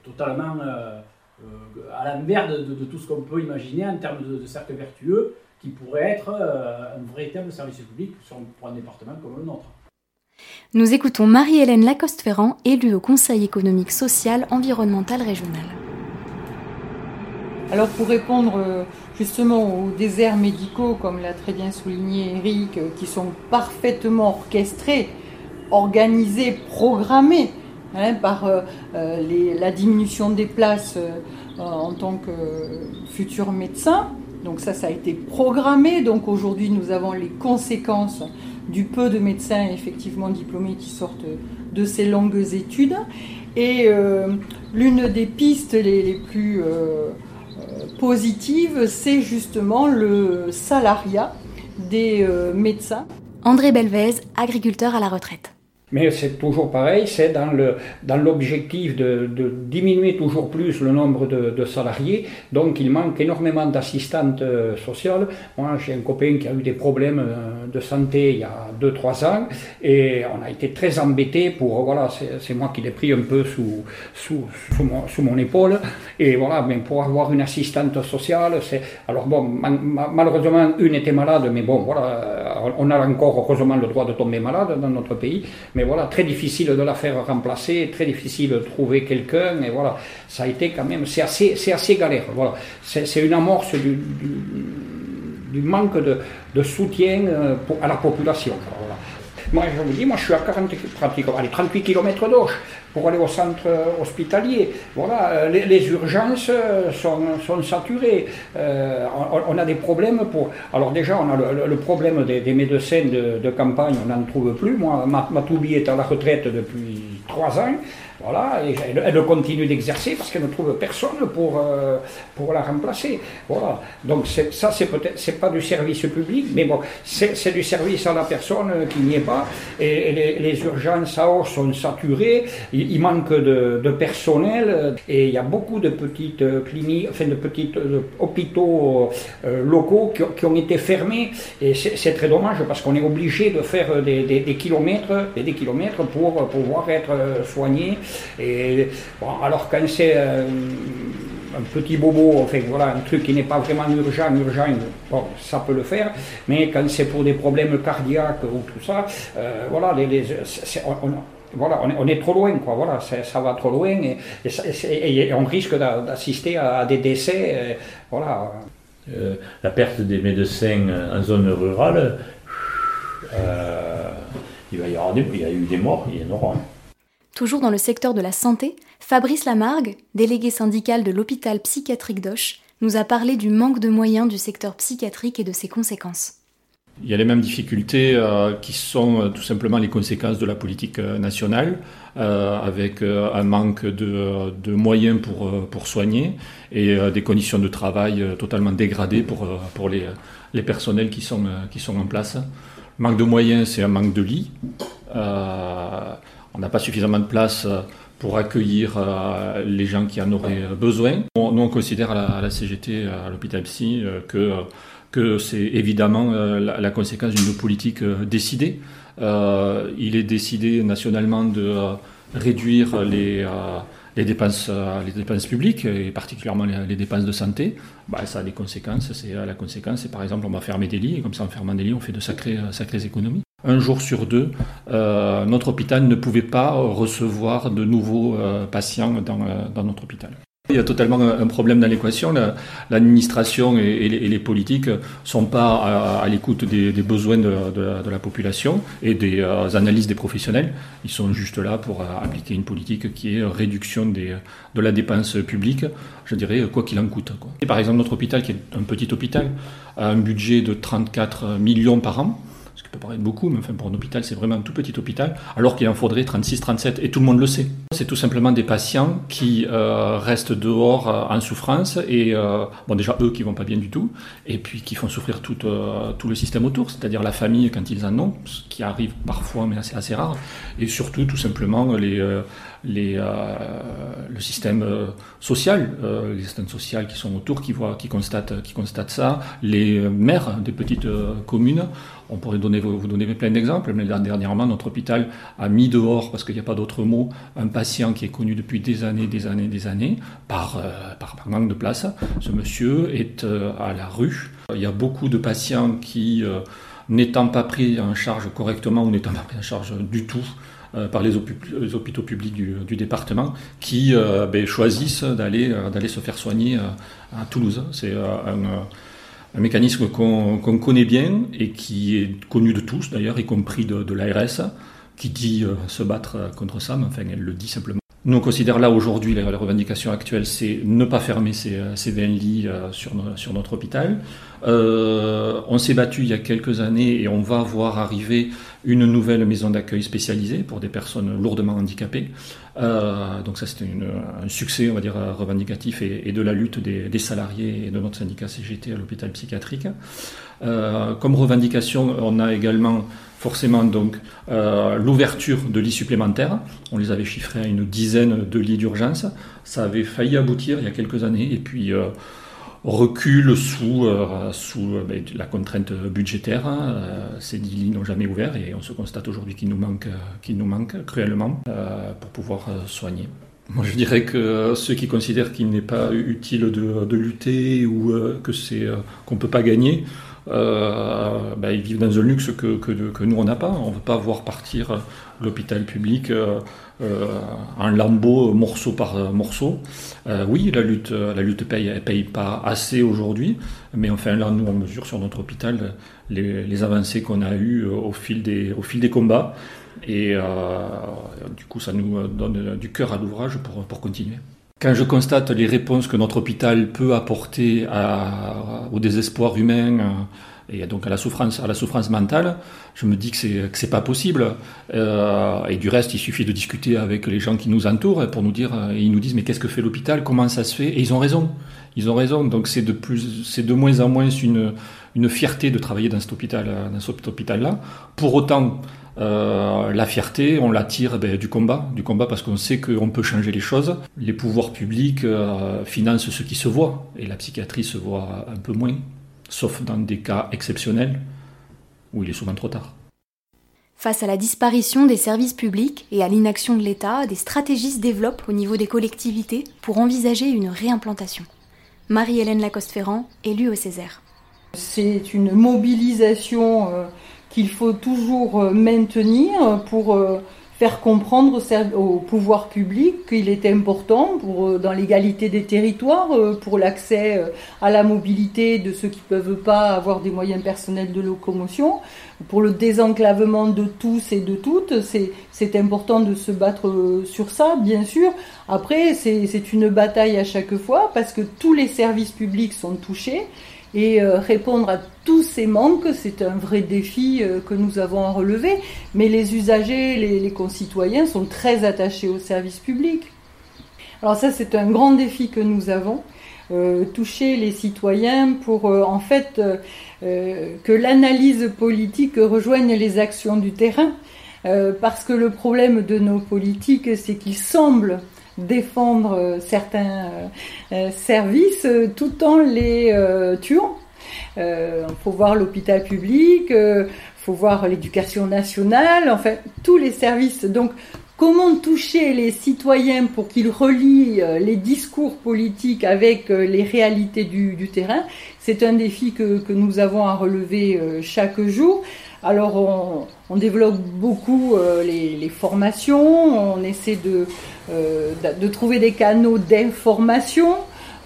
[SPEAKER 7] totalement à l'envers de, de, tout ce qu'on peut imaginer en termes de, cercle vertueux qui pourrait être un véritable service public pour un département comme le nôtre.
[SPEAKER 2] Nous écoutons Marie-Hélène Lacoste-Ferrand, élue au Conseil économique, social, environnemental régional.
[SPEAKER 3] Alors pour répondre euh, justement aux déserts médicaux, comme l'a très bien souligné Eric, euh, qui sont parfaitement orchestrés, organisés, programmés hein, par euh, la diminution des places en tant que futur médecin. Donc ça, ça a été programmé. Donc aujourd'hui, nous avons les conséquences du peu de médecins effectivement diplômés qui sortent de ces longues études. Et l'une des pistes les, plus positive, c'est justement le salariat des euh, médecins.
[SPEAKER 2] André Belvez, agriculteur à la retraite.
[SPEAKER 6] Mais c'est toujours pareil, c'est dans, le, dans l'objectif de, diminuer toujours plus le nombre de, salariés. Donc il manque énormément d'assistantes euh, sociales. Moi j'ai un copain qui a eu des problèmes euh, de santé il y a 2-3 ans et on a été très embêtés pour, voilà, c'est, moi qui l'ai pris un peu sous, sous, sous mon épaule. Et voilà, mais pour avoir une assistante sociale, c'est... Alors bon, malheureusement une était malade, mais bon, voilà, on a encore heureusement le droit de tomber malade dans notre pays. Mais voilà, très difficile de la faire remplacer, très difficile de trouver quelqu'un, et voilà, ça a été quand même, c'est assez, c'est assez galère, voilà. C'est une amorce du, du, manque de, de soutien euh, à la population. Moi, je vous dis, moi, je suis à 40, pratiquement, allez, 38 km d'Auch pour aller au centre hospitalier. Voilà, euh, les, urgences euh, sont, saturées. Euh, on, a des problèmes pour. Alors déjà, on a le, problème des, médecins de, campagne, on n'en trouve plus. Moi, Matoubi est à la retraite depuis trois ans. Voilà, et elle, continue d'exercer parce qu'elle ne trouve personne pour, euh, pour la remplacer. Voilà. Donc ça, c'est peut-être, c'est pas du service public, mais bon, c'est du service à la personne qui n'y est pas. Et, les, urgences à Or sont saturées, il, manque de, de, personnel, et il y a beaucoup de petites cliniques, enfin de petits euh, hôpitaux euh, locaux qui, ont été fermés. Et c'est très dommage parce qu'on est obligé de faire des, des, kilomètres, des, des kilomètres pour pouvoir être soigné. Et, alors quand c'est euh, un petit bobo, enfin voilà, un truc qui n'est pas vraiment urgent, urgent, bon, ça peut le faire, mais quand c'est pour des problèmes cardiaques ou tout ça, euh, voilà, les, on, voilà, on est, trop loin, quoi. Voilà, ça va trop loin et, on risque d'assister à, des décès. Euh, voilà.
[SPEAKER 5] la perte des médecins en zone rurale, il, y il y a eu des morts, il y en aura.
[SPEAKER 2] Toujours dans le secteur de la santé, Fabrice Lamargue, délégué syndical de l'hôpital psychiatrique d'Auch, nous a parlé du manque de moyens du secteur psychiatrique et de ses conséquences.
[SPEAKER 8] Il y a les mêmes difficultés euh, qui sont euh, tout simplement les conséquences de la politique euh, nationale, avec un manque de, moyens pour, soigner et des conditions de travail totalement dégradées pour, les, personnels qui sont, qui sont en place. Manque de moyens, c'est un manque de lits on n'a pas suffisamment de place euh, pour accueillir euh, les gens qui en auraient besoin. Nous, on considère à la, CGT, à l'hôpital psy, euh, que, que c'est évidemment la, conséquence d'une politique décidée. il est décidé nationalement de réduire les les dépenses, les dépenses publiques, et particulièrement les, dépenses de santé, bah, ça a des conséquences. C'est la conséquence, c'est par exemple, on va fermer des lits, et comme ça, en fermant des lits, on fait de sacrées, sacrées économies un jour sur deux, euh, notre hôpital ne pouvait pas recevoir de nouveaux euh, patients dans, euh, dans, notre hôpital. Il y a totalement un problème dans l'équation. L'administration et, les politiques ne sont pas à, l'écoute des, besoins de, la population et des analyses des professionnels. Ils sont juste là pour appliquer une politique qui est réduction de la dépense publique, je dirais, quoi qu'il en coûte. Par exemple, notre hôpital, qui est un petit hôpital, a un budget de 34 millions par an peut paraître beaucoup, mais enfin pour un hôpital, c'est vraiment un tout petit hôpital, alors qu'il en faudrait 36, 37, et tout le monde le sait. C'est tout simplement des patients qui euh, restent dehors euh, en souffrance, et euh, bon déjà eux qui vont pas bien du tout, et puis qui font souffrir tout, le système autour, c'est-à-dire la famille quand ils en ont, ce qui arrive parfois, mais c'est assez rare, et surtout tout simplement les les, le système social, les systèmes sociaux qui sont autour, qui, voient, qui, constatent, qui constatent ça, les maires des petites communes. On pourrait donner, vous donner plein d'exemples, mais dernièrement, notre hôpital a mis dehors, parce qu'il n'y a pas d'autre mot, un patient qui est connu depuis des années, des années, des années, par, par manque de place. Ce monsieur est à la rue. Il y a beaucoup de patients qui, n'étant pas pris en charge correctement ou n'étant pas pris en charge du tout, euh, par les, hôpitaux publics du, département qui euh, ben, choisissent d'aller euh, se faire soigner à Toulouse. C'est un, mécanisme qu'on connaît bien et qui est connu de tous d'ailleurs, y compris de l'ARS, qui dit se battre contre ça, mais enfin elle le dit simplement. Nous, on considère là aujourd'hui, la, revendication actuelle, c'est ne pas fermer ces, ces 20 lits sur, notre hôpital. Euh, on s'est battu il y a quelques années et on va voir arriver une nouvelle maison d'accueil spécialisée pour des personnes lourdement handicapées. Euh, donc ça c'était un succès, on va dire, revendicatif et, de la lutte des, salariés et de notre syndicat CGT à l'hôpital psychiatrique. Euh, comme revendication, on a également forcément donc l'ouverture de lits supplémentaires. On les avait chiffrés à une dizaine de lits d'urgence. Ça avait failli aboutir il y a quelques années et puis recule sous, euh, sous euh, ben, la contrainte budgétaire. Hein. Euh, ces dix lits n'ont jamais ouvert et on se constate aujourd'hui qu'il nous manque, qu'il nous manque cruellement pour pouvoir soigner. Moi, je dirais que ceux qui considèrent qu'il n'est pas utile de, de lutter ou que c'est qu'on peut pas gagner, euh, ben, ils vivent dans un luxe que, nous on n'a pas. On ne veut pas voir partir l'hôpital public euh, euh, en lambeaux, morceau par morceau. oui, la lutte, la lutte paye, elle paye pas assez aujourd'hui, mais enfin là, nous on mesure sur notre hôpital les, les avancées qu'on a eues au fil des, au fil des combats. Et du coup, ça nous donne du cœur à l'ouvrage pour, pour continuer. Quand je constate les réponses que notre hôpital peut apporter au désespoir humain euh, et donc à la souffrance, à la souffrance mentale, je me dis que c'est que pas possible. Euh, et du reste, il suffit de discuter avec les gens qui nous entourent pour nous dire, euh, ils nous disent mais qu'est-ce que fait l'hôpital, comment ça se fait? Et ils ont raison. Ils ont raison. Donc c'est de plus, c'est de moins en moins une une fierté de travailler dans cet hôpital, dans cet hôpital-là. Pour autant, euh, la fierté, on la tire ben, du combat, du combat parce qu'on sait qu'on peut changer les choses. Les pouvoirs publics euh, financent ce qui se voit, et la psychiatrie se voit un peu moins, sauf dans des cas exceptionnels où il est souvent trop tard.
[SPEAKER 2] Face à la disparition des services publics et à l'inaction de l'État, des stratégies se développent au niveau des collectivités pour envisager une réimplantation. Marie-Hélène Lacoste-Ferrand, élue au Césaire.
[SPEAKER 3] C'est une mobilisation euh, qu'il faut toujours euh, maintenir pour euh, faire comprendre au pouvoir public qu'il est important pour, euh, dans l'égalité des territoires, pour l'accès à la mobilité de ceux qui ne peuvent pas avoir des moyens personnels de locomotion, pour le désenclavement de tous et de toutes. C'est important de se battre sur ça, bien sûr. Après, c'est une bataille à chaque fois parce que tous les services publics sont touchés et euh, répondre à tous ces manques, c'est un vrai défi euh, que nous avons à relever. Mais les usagers, les, concitoyens sont très attachés au service public. Alors ça, c'est un grand défi que nous avons. Euh, toucher les citoyens pour en fait que l'analyse politique rejoigne les actions du terrain. parce que le problème de nos politiques, c'est qu'ils semblent défendre euh, certains euh, euh, services tout en les tuant. Il faut voir l'hôpital public, il faut voir l'éducation nationale, enfin tous les services. Donc comment toucher les citoyens pour qu'ils relient les discours politiques avec les réalités du, terrain, c'est un défi que, que, nous avons à relever chaque jour. Alors on, développe beaucoup les, formations, on essaie de, de trouver des canaux d'information.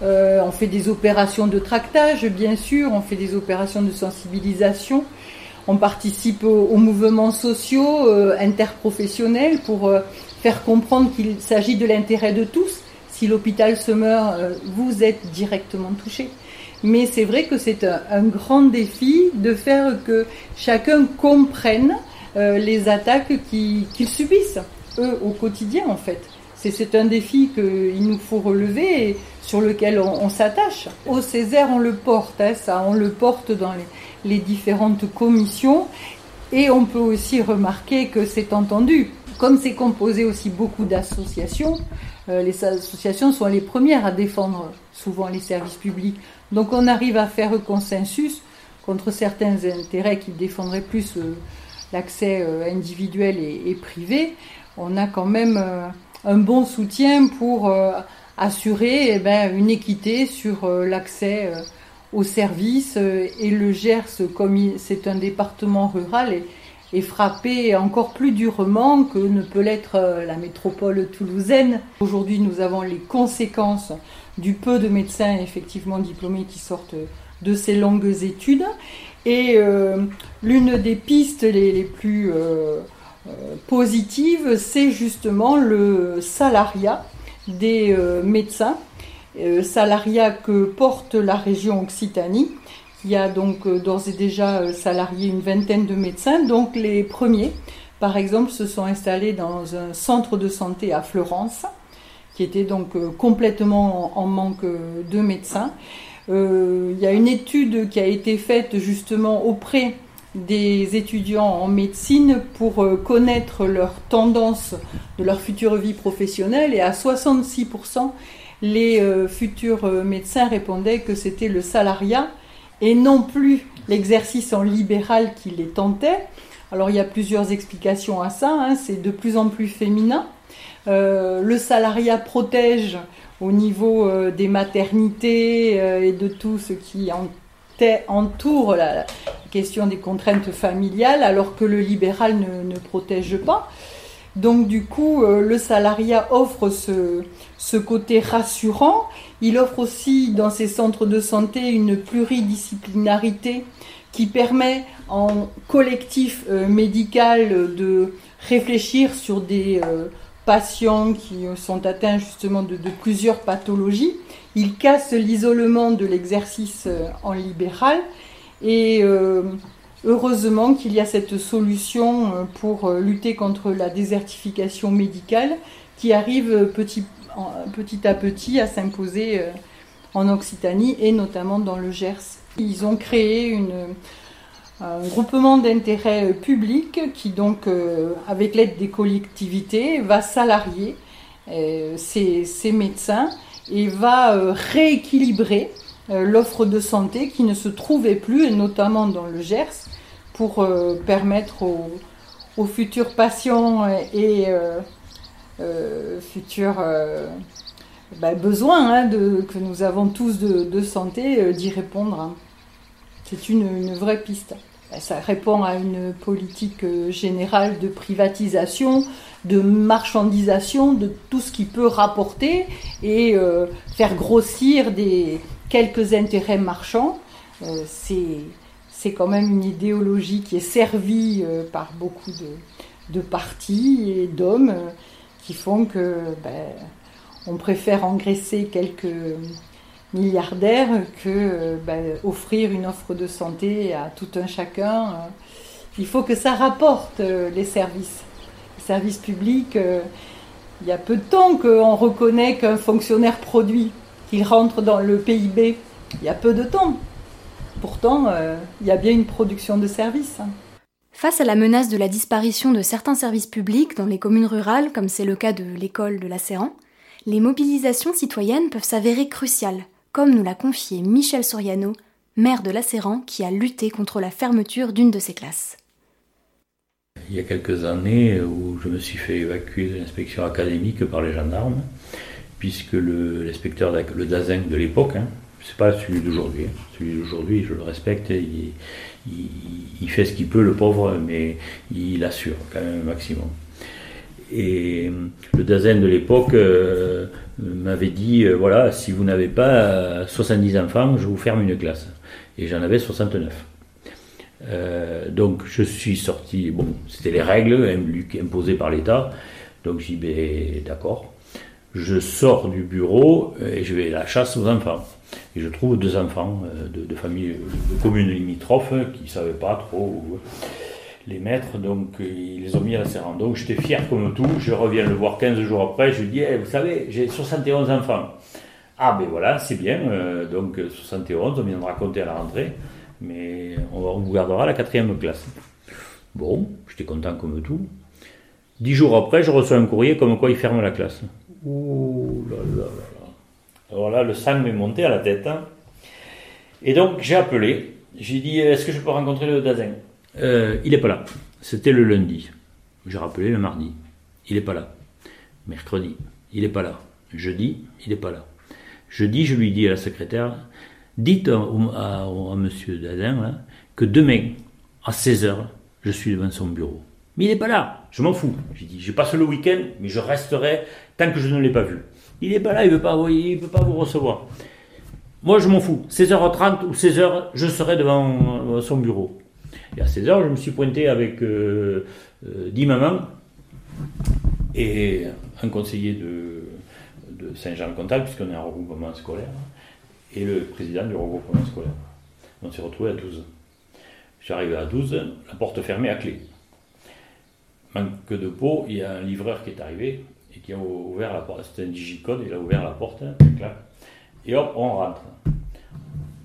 [SPEAKER 3] on fait des opérations de tractage, bien sûr, on fait des opérations de sensibilisation. On participe aux, mouvements sociaux interprofessionnels pour faire comprendre qu'il s'agit de l'intérêt de tous. Si l'hôpital se meurt, euh, vous êtes directement touché. Mais c'est vrai que c'est un, grand défi de faire que chacun comprenne euh, les attaques qu'ils subissent, eux, au quotidien en fait. C'est un défi qu'il nous faut relever et sur lequel on, s'attache. Au Césaire, on le porte, hein, ça, on le porte dans les, différentes commissions et on peut aussi remarquer que c'est entendu. Comme c'est composé aussi beaucoup d'associations, euh, les associations sont les premières à défendre souvent les services publics. Donc on arrive à faire consensus contre certains intérêts qui défendraient plus euh, l'accès euh, individuel et, privé. On a quand même un bon soutien pour assurer eh ben, une équité sur l'accès aux services et le Gers, comme c'est un département rural, est frappé encore plus durement que ne peut l'être euh, la métropole toulousaine. Aujourd'hui, nous avons les conséquences du peu de médecins effectivement diplômés qui sortent de ces longues études. Et euh, l'une des pistes les, plus euh, positives, c'est justement le salariat des médecins, salariat que porte la région Occitanie y a donc euh, d'ores et déjà euh, salarié une vingtaine de médecins. Donc les premiers, par exemple, se sont installés dans un centre de santé à Florence, qui était donc euh, complètement en manque de médecins. il y a une étude qui a été faite justement auprès des étudiants en médecine pour connaître leurs tendances de leur future vie professionnelle et à 66% les futurs médecins répondaient que c'était le salariat et non plus l'exercice en libéral qui les tentait. Alors il y a plusieurs explications à ça, hein. c'est de plus en plus féminin. Euh, le salariat protège au niveau euh, des maternités euh, et de tout ce qui entoure la, question des contraintes familiales, alors que le libéral ne, protège pas. Donc du coup, le salariat offre ce, côté rassurant. Il offre aussi dans ces centres de santé une pluridisciplinarité qui permet en collectif euh, médical de réfléchir sur des euh, patients qui sont atteints justement de, plusieurs pathologies. Il casse l'isolement de l'exercice euh, en libéral et heureusement qu'il y a cette solution pour lutter contre la désertification médicale qui arrive petit à petit à s'imposer euh, en Occitanie et notamment dans le Gers. Ils ont créé un groupement d'intérêt public qui donc, euh, avec l'aide des collectivités, va salarier euh, ces, médecins et va rééquilibrer l'offre de santé qui ne se trouvait plus, et notamment dans le Gers, pour permettre aux, futurs patients et euh, futurs euh, bah, besoins hein, que nous avons tous de, santé euh, d'y répondre. Hein. C'est une, vraie piste. Ça répond à une politique générale de privatisation, de marchandisation, de tout ce qui peut rapporter et faire grossir des quelques intérêts marchands. c'est quand même une idéologie qui est servie par beaucoup de, de partis et d'hommes qui font que ben, on préfère engraisser quelques milliardaires que ben, offrir une offre de santé à tout un chacun. Il faut que ça rapporte euh, les services. Les services publics, euh, il y a peu de temps qu'on reconnaît qu'un fonctionnaire produit, qu'il rentre dans le PIB. Il y a peu de temps. Pourtant, euh, il y a bien une production de services.
[SPEAKER 2] Face à la menace de la disparition de certains services publics dans les communes rurales, comme c'est le cas de l'école de la Séran, les mobilisations citoyennes peuvent s'avérer cruciales, comme nous l'a confié Michel Soriano, maire de la Séran, qui a lutté contre la fermeture d'une de ses classes.
[SPEAKER 5] Il y a quelques années où je me suis fait évacuer de l'inspection académique par les gendarmes, puisque l'inspecteur, le, DAZEN de l'époque, hein, c'est pas celui d'aujourd'hui, hein. celui d'aujourd'hui je le respecte, il il, fait ce qu'il peut, le pauvre, mais il assure quand même un maximum. Et le Dazen de l'époque m'avait dit voilà, si vous n'avez pas 70 enfants, je vous ferme une classe. Et j'en avais 69. donc je suis sorti, bon, c'était les règles imposées par l'État. Donc j'ai dit, ben, d'accord. Je sors du bureau et je vais à la chasse aux enfants. Et je trouve deux enfants euh, de, familles de communes limitrophes qui ne savaient pas trop les mettre, donc ils les ont mis à la. Donc j'étais fier comme tout, je reviens le voir 15 jours après, je lui dis, eh, vous savez, j'ai 71 enfants. Ah ben voilà, c'est bien, euh, donc 71, on vient de raconter à la rentrée, mais on, vous gardera la quatrième classe. Bon, j'étais content comme tout. Dix jours après, je reçois un courrier comme quoi il ferme la classe. Ouh là là là Alors là, le sang m'est monté à la tête. Hein. Et donc, j'ai appelé. J'ai dit Est-ce que je peux rencontrer le Dazen? Euh, Il n'est pas là. C'était le lundi. J'ai rappelé le mardi. Il n'est pas là. Mercredi. Il n'est pas là. Jeudi. Il n'est pas là. Jeudi, je lui dis à la secrétaire Dites à, à, monsieur Dazen que demain, à 16h, je suis devant son bureau. Mais il n'est pas là, je m'en fous. J'ai dit, je passe le week-end, mais je resterai tant que je ne l'ai pas vu. Il n'est pas là, il ne veut, pas, il veut pas vous recevoir. Moi, je m'en fous. 16h30 ou 16h, je serai devant euh, son bureau. Et à 16h, je me suis pointé avec euh, 10 euh, mamans et un conseiller de, Saint-Jean-Contal, puisqu'on est en regroupement scolaire, et le président du regroupement scolaire. On s'est retrouvé à 12. Je suis arrivé à 12, la porte fermée à clé manque de peau, il y a un livreur qui est arrivé et qui a ouvert la porte. C'était un digicode, il a ouvert la porte, et hop, on rentre.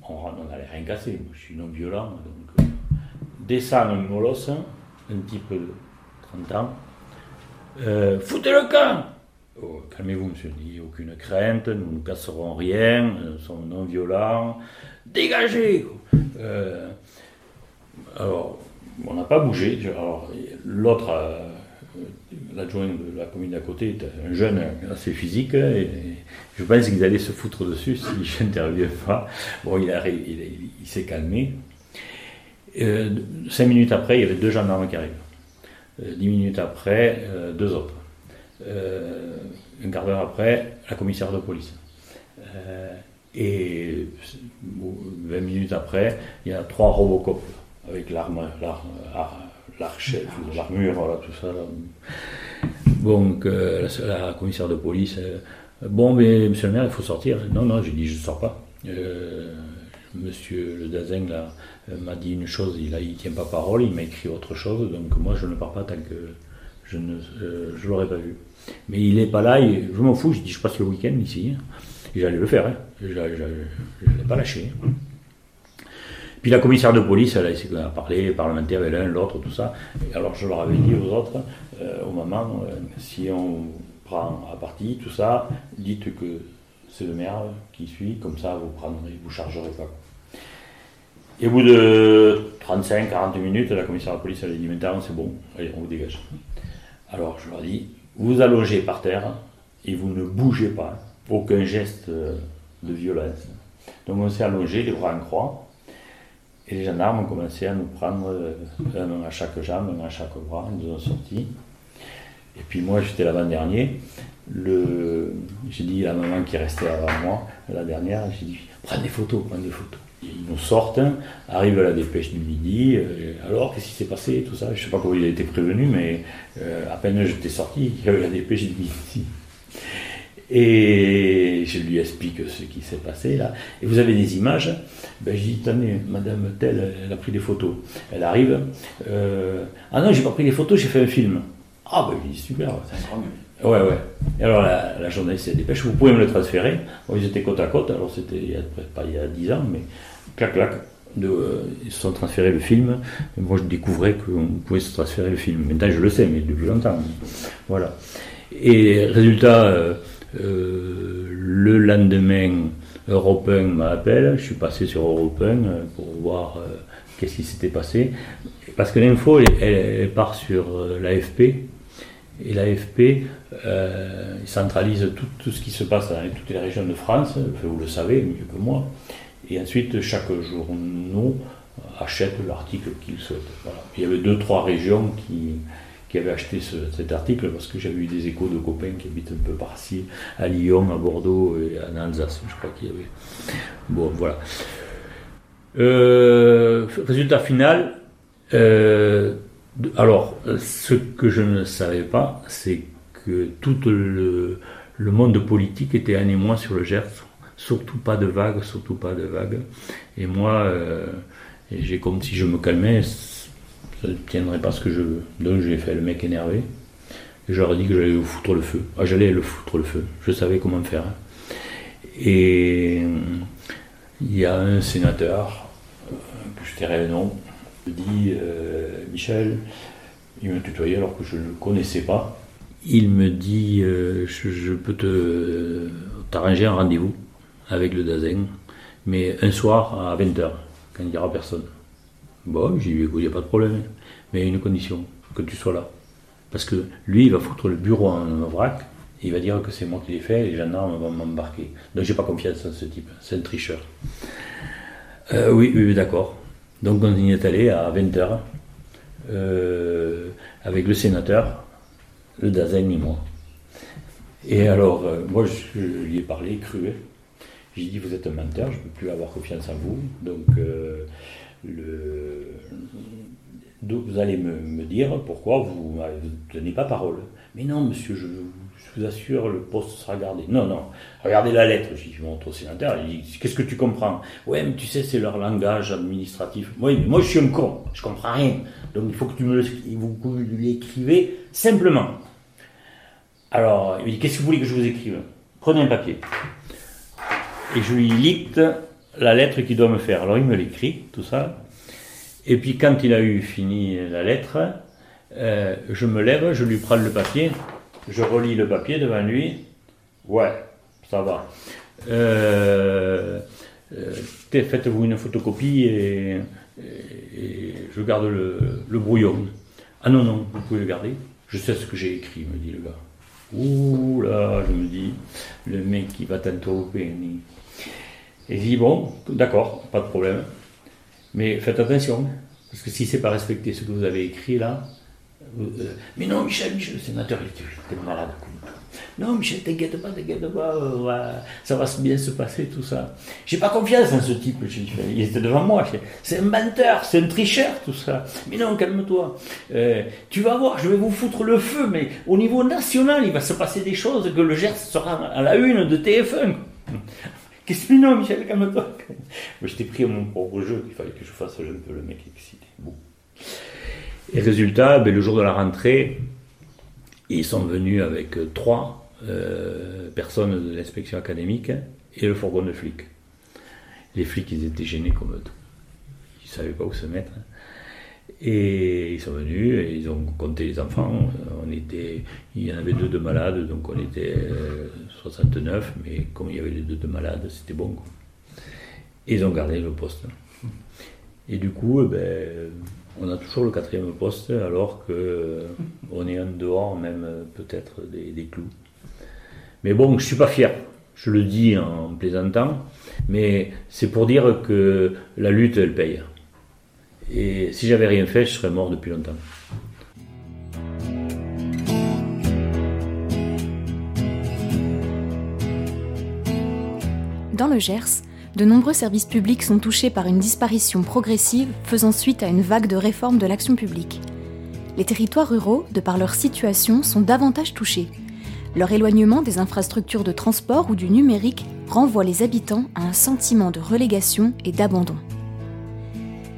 [SPEAKER 5] On rentre, on n'allait rien casser. je suis non violent, euh, descend un molosse, un type de 30 ans. Euh, foutez le camp oh, Calmez-vous, monsieur, dit aucune crainte, nous ne casserons rien, nous sommes non violents. Dégagez euh, Alors, on n'a pas bougé. Alors, l'autre, euh, l'adjoint de la commune d'à côté, est un jeune assez physique, et je pense qu'ils allaient se foutre dessus si je n'interviens pas. Bon, il, il, s'est calmé. Euh, cinq minutes après, il y avait deux gendarmes qui arrivent. Euh, dix minutes après, deux autres. un quart d'heure après, la commissaire de police. et 20 minutes après, il y a trois Robocop avec l'arme, l'armure, voilà, tout ça. Donc, euh, la, commissaire de police, euh, bon, mais monsieur le maire, il faut sortir. Non, non, j'ai dit, je ne sors pas. Euh, monsieur le Dazen m'a dit une chose, il ne tient pas parole, il m'a écrit autre chose, donc moi je ne pars pas tant que je ne je l'aurais pas vu. Mais il n'est pas là, je m'en fous, j'ai dit je passe le week-end ici, et j'allais le faire, hein. je ne l'ai pas lâché. Puis la commissaire de police, elle a, parlé, parlementaire avec l'un, l'autre, tout ça. alors je leur avais dit aux autres, euh, au moment, euh, si on prend à partie tout ça, dites que c'est le maire qui suit, comme ça vous prendrez, vous chargerez pas. Et au bout de 35-40 minutes, la commissaire de police elle a dit maintenant c'est bon, allez, on vous dégage. Alors je leur ai dit, vous allongez par terre et vous ne bougez pas, aucun geste de violence. Donc on s'est allongé, les bras en croix, et les gendarmes ont commencé à nous prendre euh, un à chaque jambe, un à chaque bras, ils nous ont sortis. Et puis moi, j'étais l'avant-dernier. J'ai dit à la maman qui restait avant moi, la dernière, j'ai dit prends des photos, prends des photos. Ils nous sortent, arrive la dépêche du midi. Euh, alors, qu'est-ce qui s'est passé Tout ça, je ne sais pas comment il a été prévenu, mais euh, à peine j'étais sorti, il y avait la dépêche du midi. Et je lui explique ce qui s'est passé là. Et vous avez des images? Ben, je dis, tenez, madame telle, elle a pris des photos. Elle arrive. Euh, ah non, j'ai pas pris des photos, j'ai fait un film. Ah ben, je dis, super. Ouais, ouais. Et alors la, la journaliste s'est dépêche, vous pouvez me le transférer. Bon, ils étaient côte à côte, alors c'était il a, pas il y a 10 ans, mais clac, clac. Euh, ils se sont transférés le film. Moi, je découvrais qu'on pouvait se transférer le film. Maintenant, je le sais, mais depuis longtemps. Voilà. Et résultat, euh, euh, le lendemain, Europe 1 m'appelle, je suis passé sur Europe 1 euh, pour voir qu'est-ce qui s'était passé. Parce que l'info, elle, part sur l'AFP, et l'AFP centralise tout, ce qui se passe dans toutes les régions de France, vous le savez mieux que moi. Et ensuite, chaque jour, nous achètent l'article qu'ils souhaitent. Il y avait deux, trois régions qui, qui avaient acheté cet article parce que j'avais eu des échos de copains qui habitent un peu par-ci, à Lyon, à Bordeaux et en Alsace, je crois qu'il y avait. Bon, voilà. Euh, résultat final, euh, alors, ce que je ne savais pas, c'est que tout le, le, monde politique était un émoi sur le Gers. Surtout pas de vagues, surtout pas de vagues. Et moi, euh, j'ai comme si je me calmais, ça ne tiendrait pas ce que je veux. Donc j'ai fait le mec énervé. Et j'aurais dit que j'allais vous foutre le feu. Ah, j'allais le foutre le feu. Je savais comment faire. Et il y a un sénateur, euh, que je tairai le nom, me dit euh, Michel, il me tutoyait alors que je ne le connaissais pas. Il me dit euh, je, peux te t'arranger un rendez-vous avec le Dazen, mais un soir à 20h, quand il n'y aura personne. Bon, j'ai dit il n'y a pas de problème, mais une condition, que tu sois là. Parce que lui, il va foutre le bureau en vrac, il va dire que c'est moi qui l'ai fait, et les gendarmes vont m'embarquer. Donc j'ai pas confiance en ce type, c'est un tricheur. Euh, oui, oui, d'accord. Donc on y est allé à 20h euh, avec le sénateur, le Dazen et moi. Et alors, euh, moi, je, lui ai parlé cru. J'ai dit, vous êtes un menteur, je ne peux plus avoir confiance en vous. Donc, euh, vous allez me, dire pourquoi vous ne tenez pas parole. Mais non, monsieur, je, vous assure, le poste sera gardé. Non, non, regardez la lettre. Je montre au sénateur, il dit, qu'est-ce que tu comprends? Ouais, mais tu sais, c'est leur langage administratif. Oui, mais moi, je suis un con, je comprends rien. Donc, il faut que tu me vous, l'écrivez simplement. Alors, il me dit, qu'est-ce que vous voulez que je vous écrive? Prenez un papier. Et je lui licte la lettre qu'il doit me faire. Alors, il me l'écrit, tout ça. Et puis, quand il a eu fini la lettre, euh, je me lève, je lui prends le papier, je relis le papier devant lui. Ouais, ça va. Euh, euh, faites-vous une photocopie et, je garde le, brouillon. Ah non, non, vous pouvez le garder. Je sais ce que j'ai écrit, me dit le gars. Ouh là, je me dis, le mec qui va t'interroger. Et je dis, bon, d'accord, pas de problème. Mais faites attention, parce que si c'est pas respecté ce que vous avez écrit là, euh, mais non, Michel, Michel, le sénateur, il était, malade. Non, Michel, t'inquiète pas, t'inquiète pas, euh, ça va bien se passer, tout ça. J'ai pas confiance en ce type, il était devant moi. C'est un menteur, c'est un tricheur, tout ça. Mais non, calme-toi. Euh, tu vas voir, je vais vous foutre le feu, mais au niveau national, il va se passer des choses que le GERS sera à la une de TF1. Qu'est-ce que non, Michel, calme-toi. Je t'ai pris à mon propre jeu, il fallait que je fasse un peu le mec excité. Bon. Et résultat, ben, le jour de la rentrée, ils sont venus avec trois euh, personnes de l'inspection académique et le fourgon de flics. Les flics, ils étaient gênés comme tout. Ils ne savaient pas où se mettre. Et ils sont venus ils ont compté les enfants. On était, il y en avait deux de malades, donc on était 69, euh, mais comme il y avait les deux de malades, c'était bon. Et ils ont gardé le poste. Et du coup, eh ben, on a toujours le quatrième poste alors que euh, on est en dehors même euh, peut-être des, clous. Mais bon, je suis pas fier. Je le dis en plaisantant, mais c'est pour dire que la lutte elle paye. Et si j'avais rien fait, je serais mort depuis longtemps.
[SPEAKER 2] Dans le Gers, de nombreux services publics sont touchés par une disparition progressive faisant suite à une vague de réformes de l'action publique. Les territoires ruraux, de par leur situation, sont davantage touchés. Leur éloignement des infrastructures de transport ou du numérique renvoie les habitants à un sentiment de relégation et d'abandon.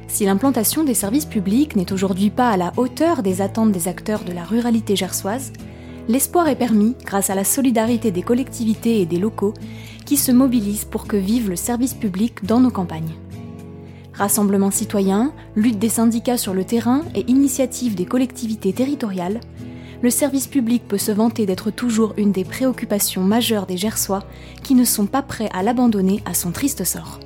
[SPEAKER 2] Si l'implantation des services publics n'est aujourd'hui pas à la hauteur des attentes des acteurs de la ruralité gersoise, l'espoir est permis grâce à la solidarité des collectivités et des locaux qui se mobilisent pour que vive le service public dans nos campagnes. Rassemblements citoyens, lutte des syndicats sur le terrain et initiatives des collectivités territoriales, le service public peut se vanter d'être toujours une des préoccupations majeures des Gersois qui ne sont pas prêts à l'abandonner à son triste sort.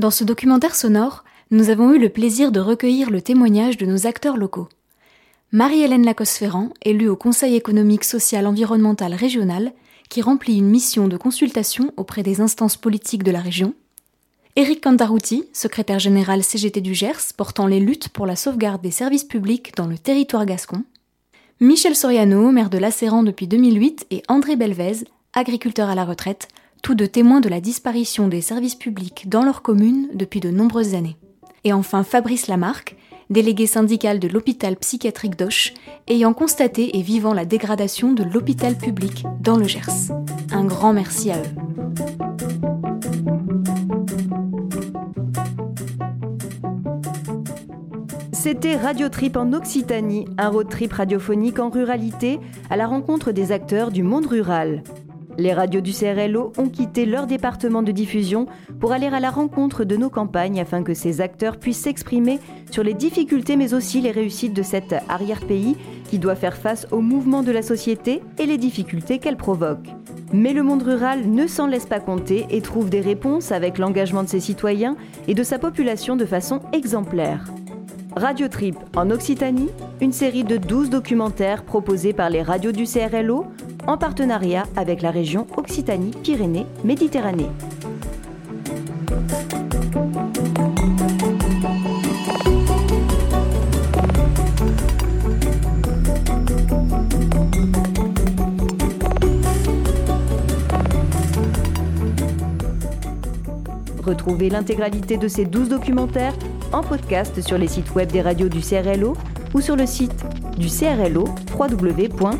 [SPEAKER 2] Dans ce documentaire sonore, nous avons eu le plaisir de recueillir le témoignage de nos acteurs locaux. Marie-Hélène Lacoste-Ferrand, élue au Conseil économique, social, environnemental régional, qui remplit une mission de consultation auprès des instances politiques de la région. Éric Cantarouti, secrétaire général CGT du Gers, portant les luttes pour la sauvegarde des services publics dans le territoire gascon. Michel Soriano, maire de Lasséran depuis 2008, et André Belvez, agriculteur à la retraite, tous deux témoins de la disparition des services publics dans leur commune depuis de nombreuses années. Et enfin Fabrice Lamarck, délégué syndical de l'hôpital psychiatrique d'Auch, ayant constaté et vivant la dégradation de l'hôpital public dans le Gers. Un grand merci à eux.
[SPEAKER 1] C'était Radio Trip en Occitanie, un road trip radiophonique en ruralité à la rencontre des acteurs du monde rural. Les radios du CRLO ont quitté leur département de diffusion pour aller à la rencontre de nos campagnes afin que ces acteurs puissent s'exprimer sur les difficultés mais aussi les réussites de cet arrière-pays qui doit faire face aux mouvements de la société et les difficultés qu'elle provoque. Mais le monde rural ne s'en laisse pas compter et trouve des réponses avec l'engagement de ses citoyens et de sa population de façon exemplaire. Radio Trip en Occitanie, une série de 12 documentaires proposés par les radios du CRLO en partenariat avec la région Occitanie-Pyrénées-Méditerranée. Retrouvez l'intégralité de ces 12 documentaires en podcast sur les sites web des radios du CRLO ou sur le site du CRLO www.crlo.fr.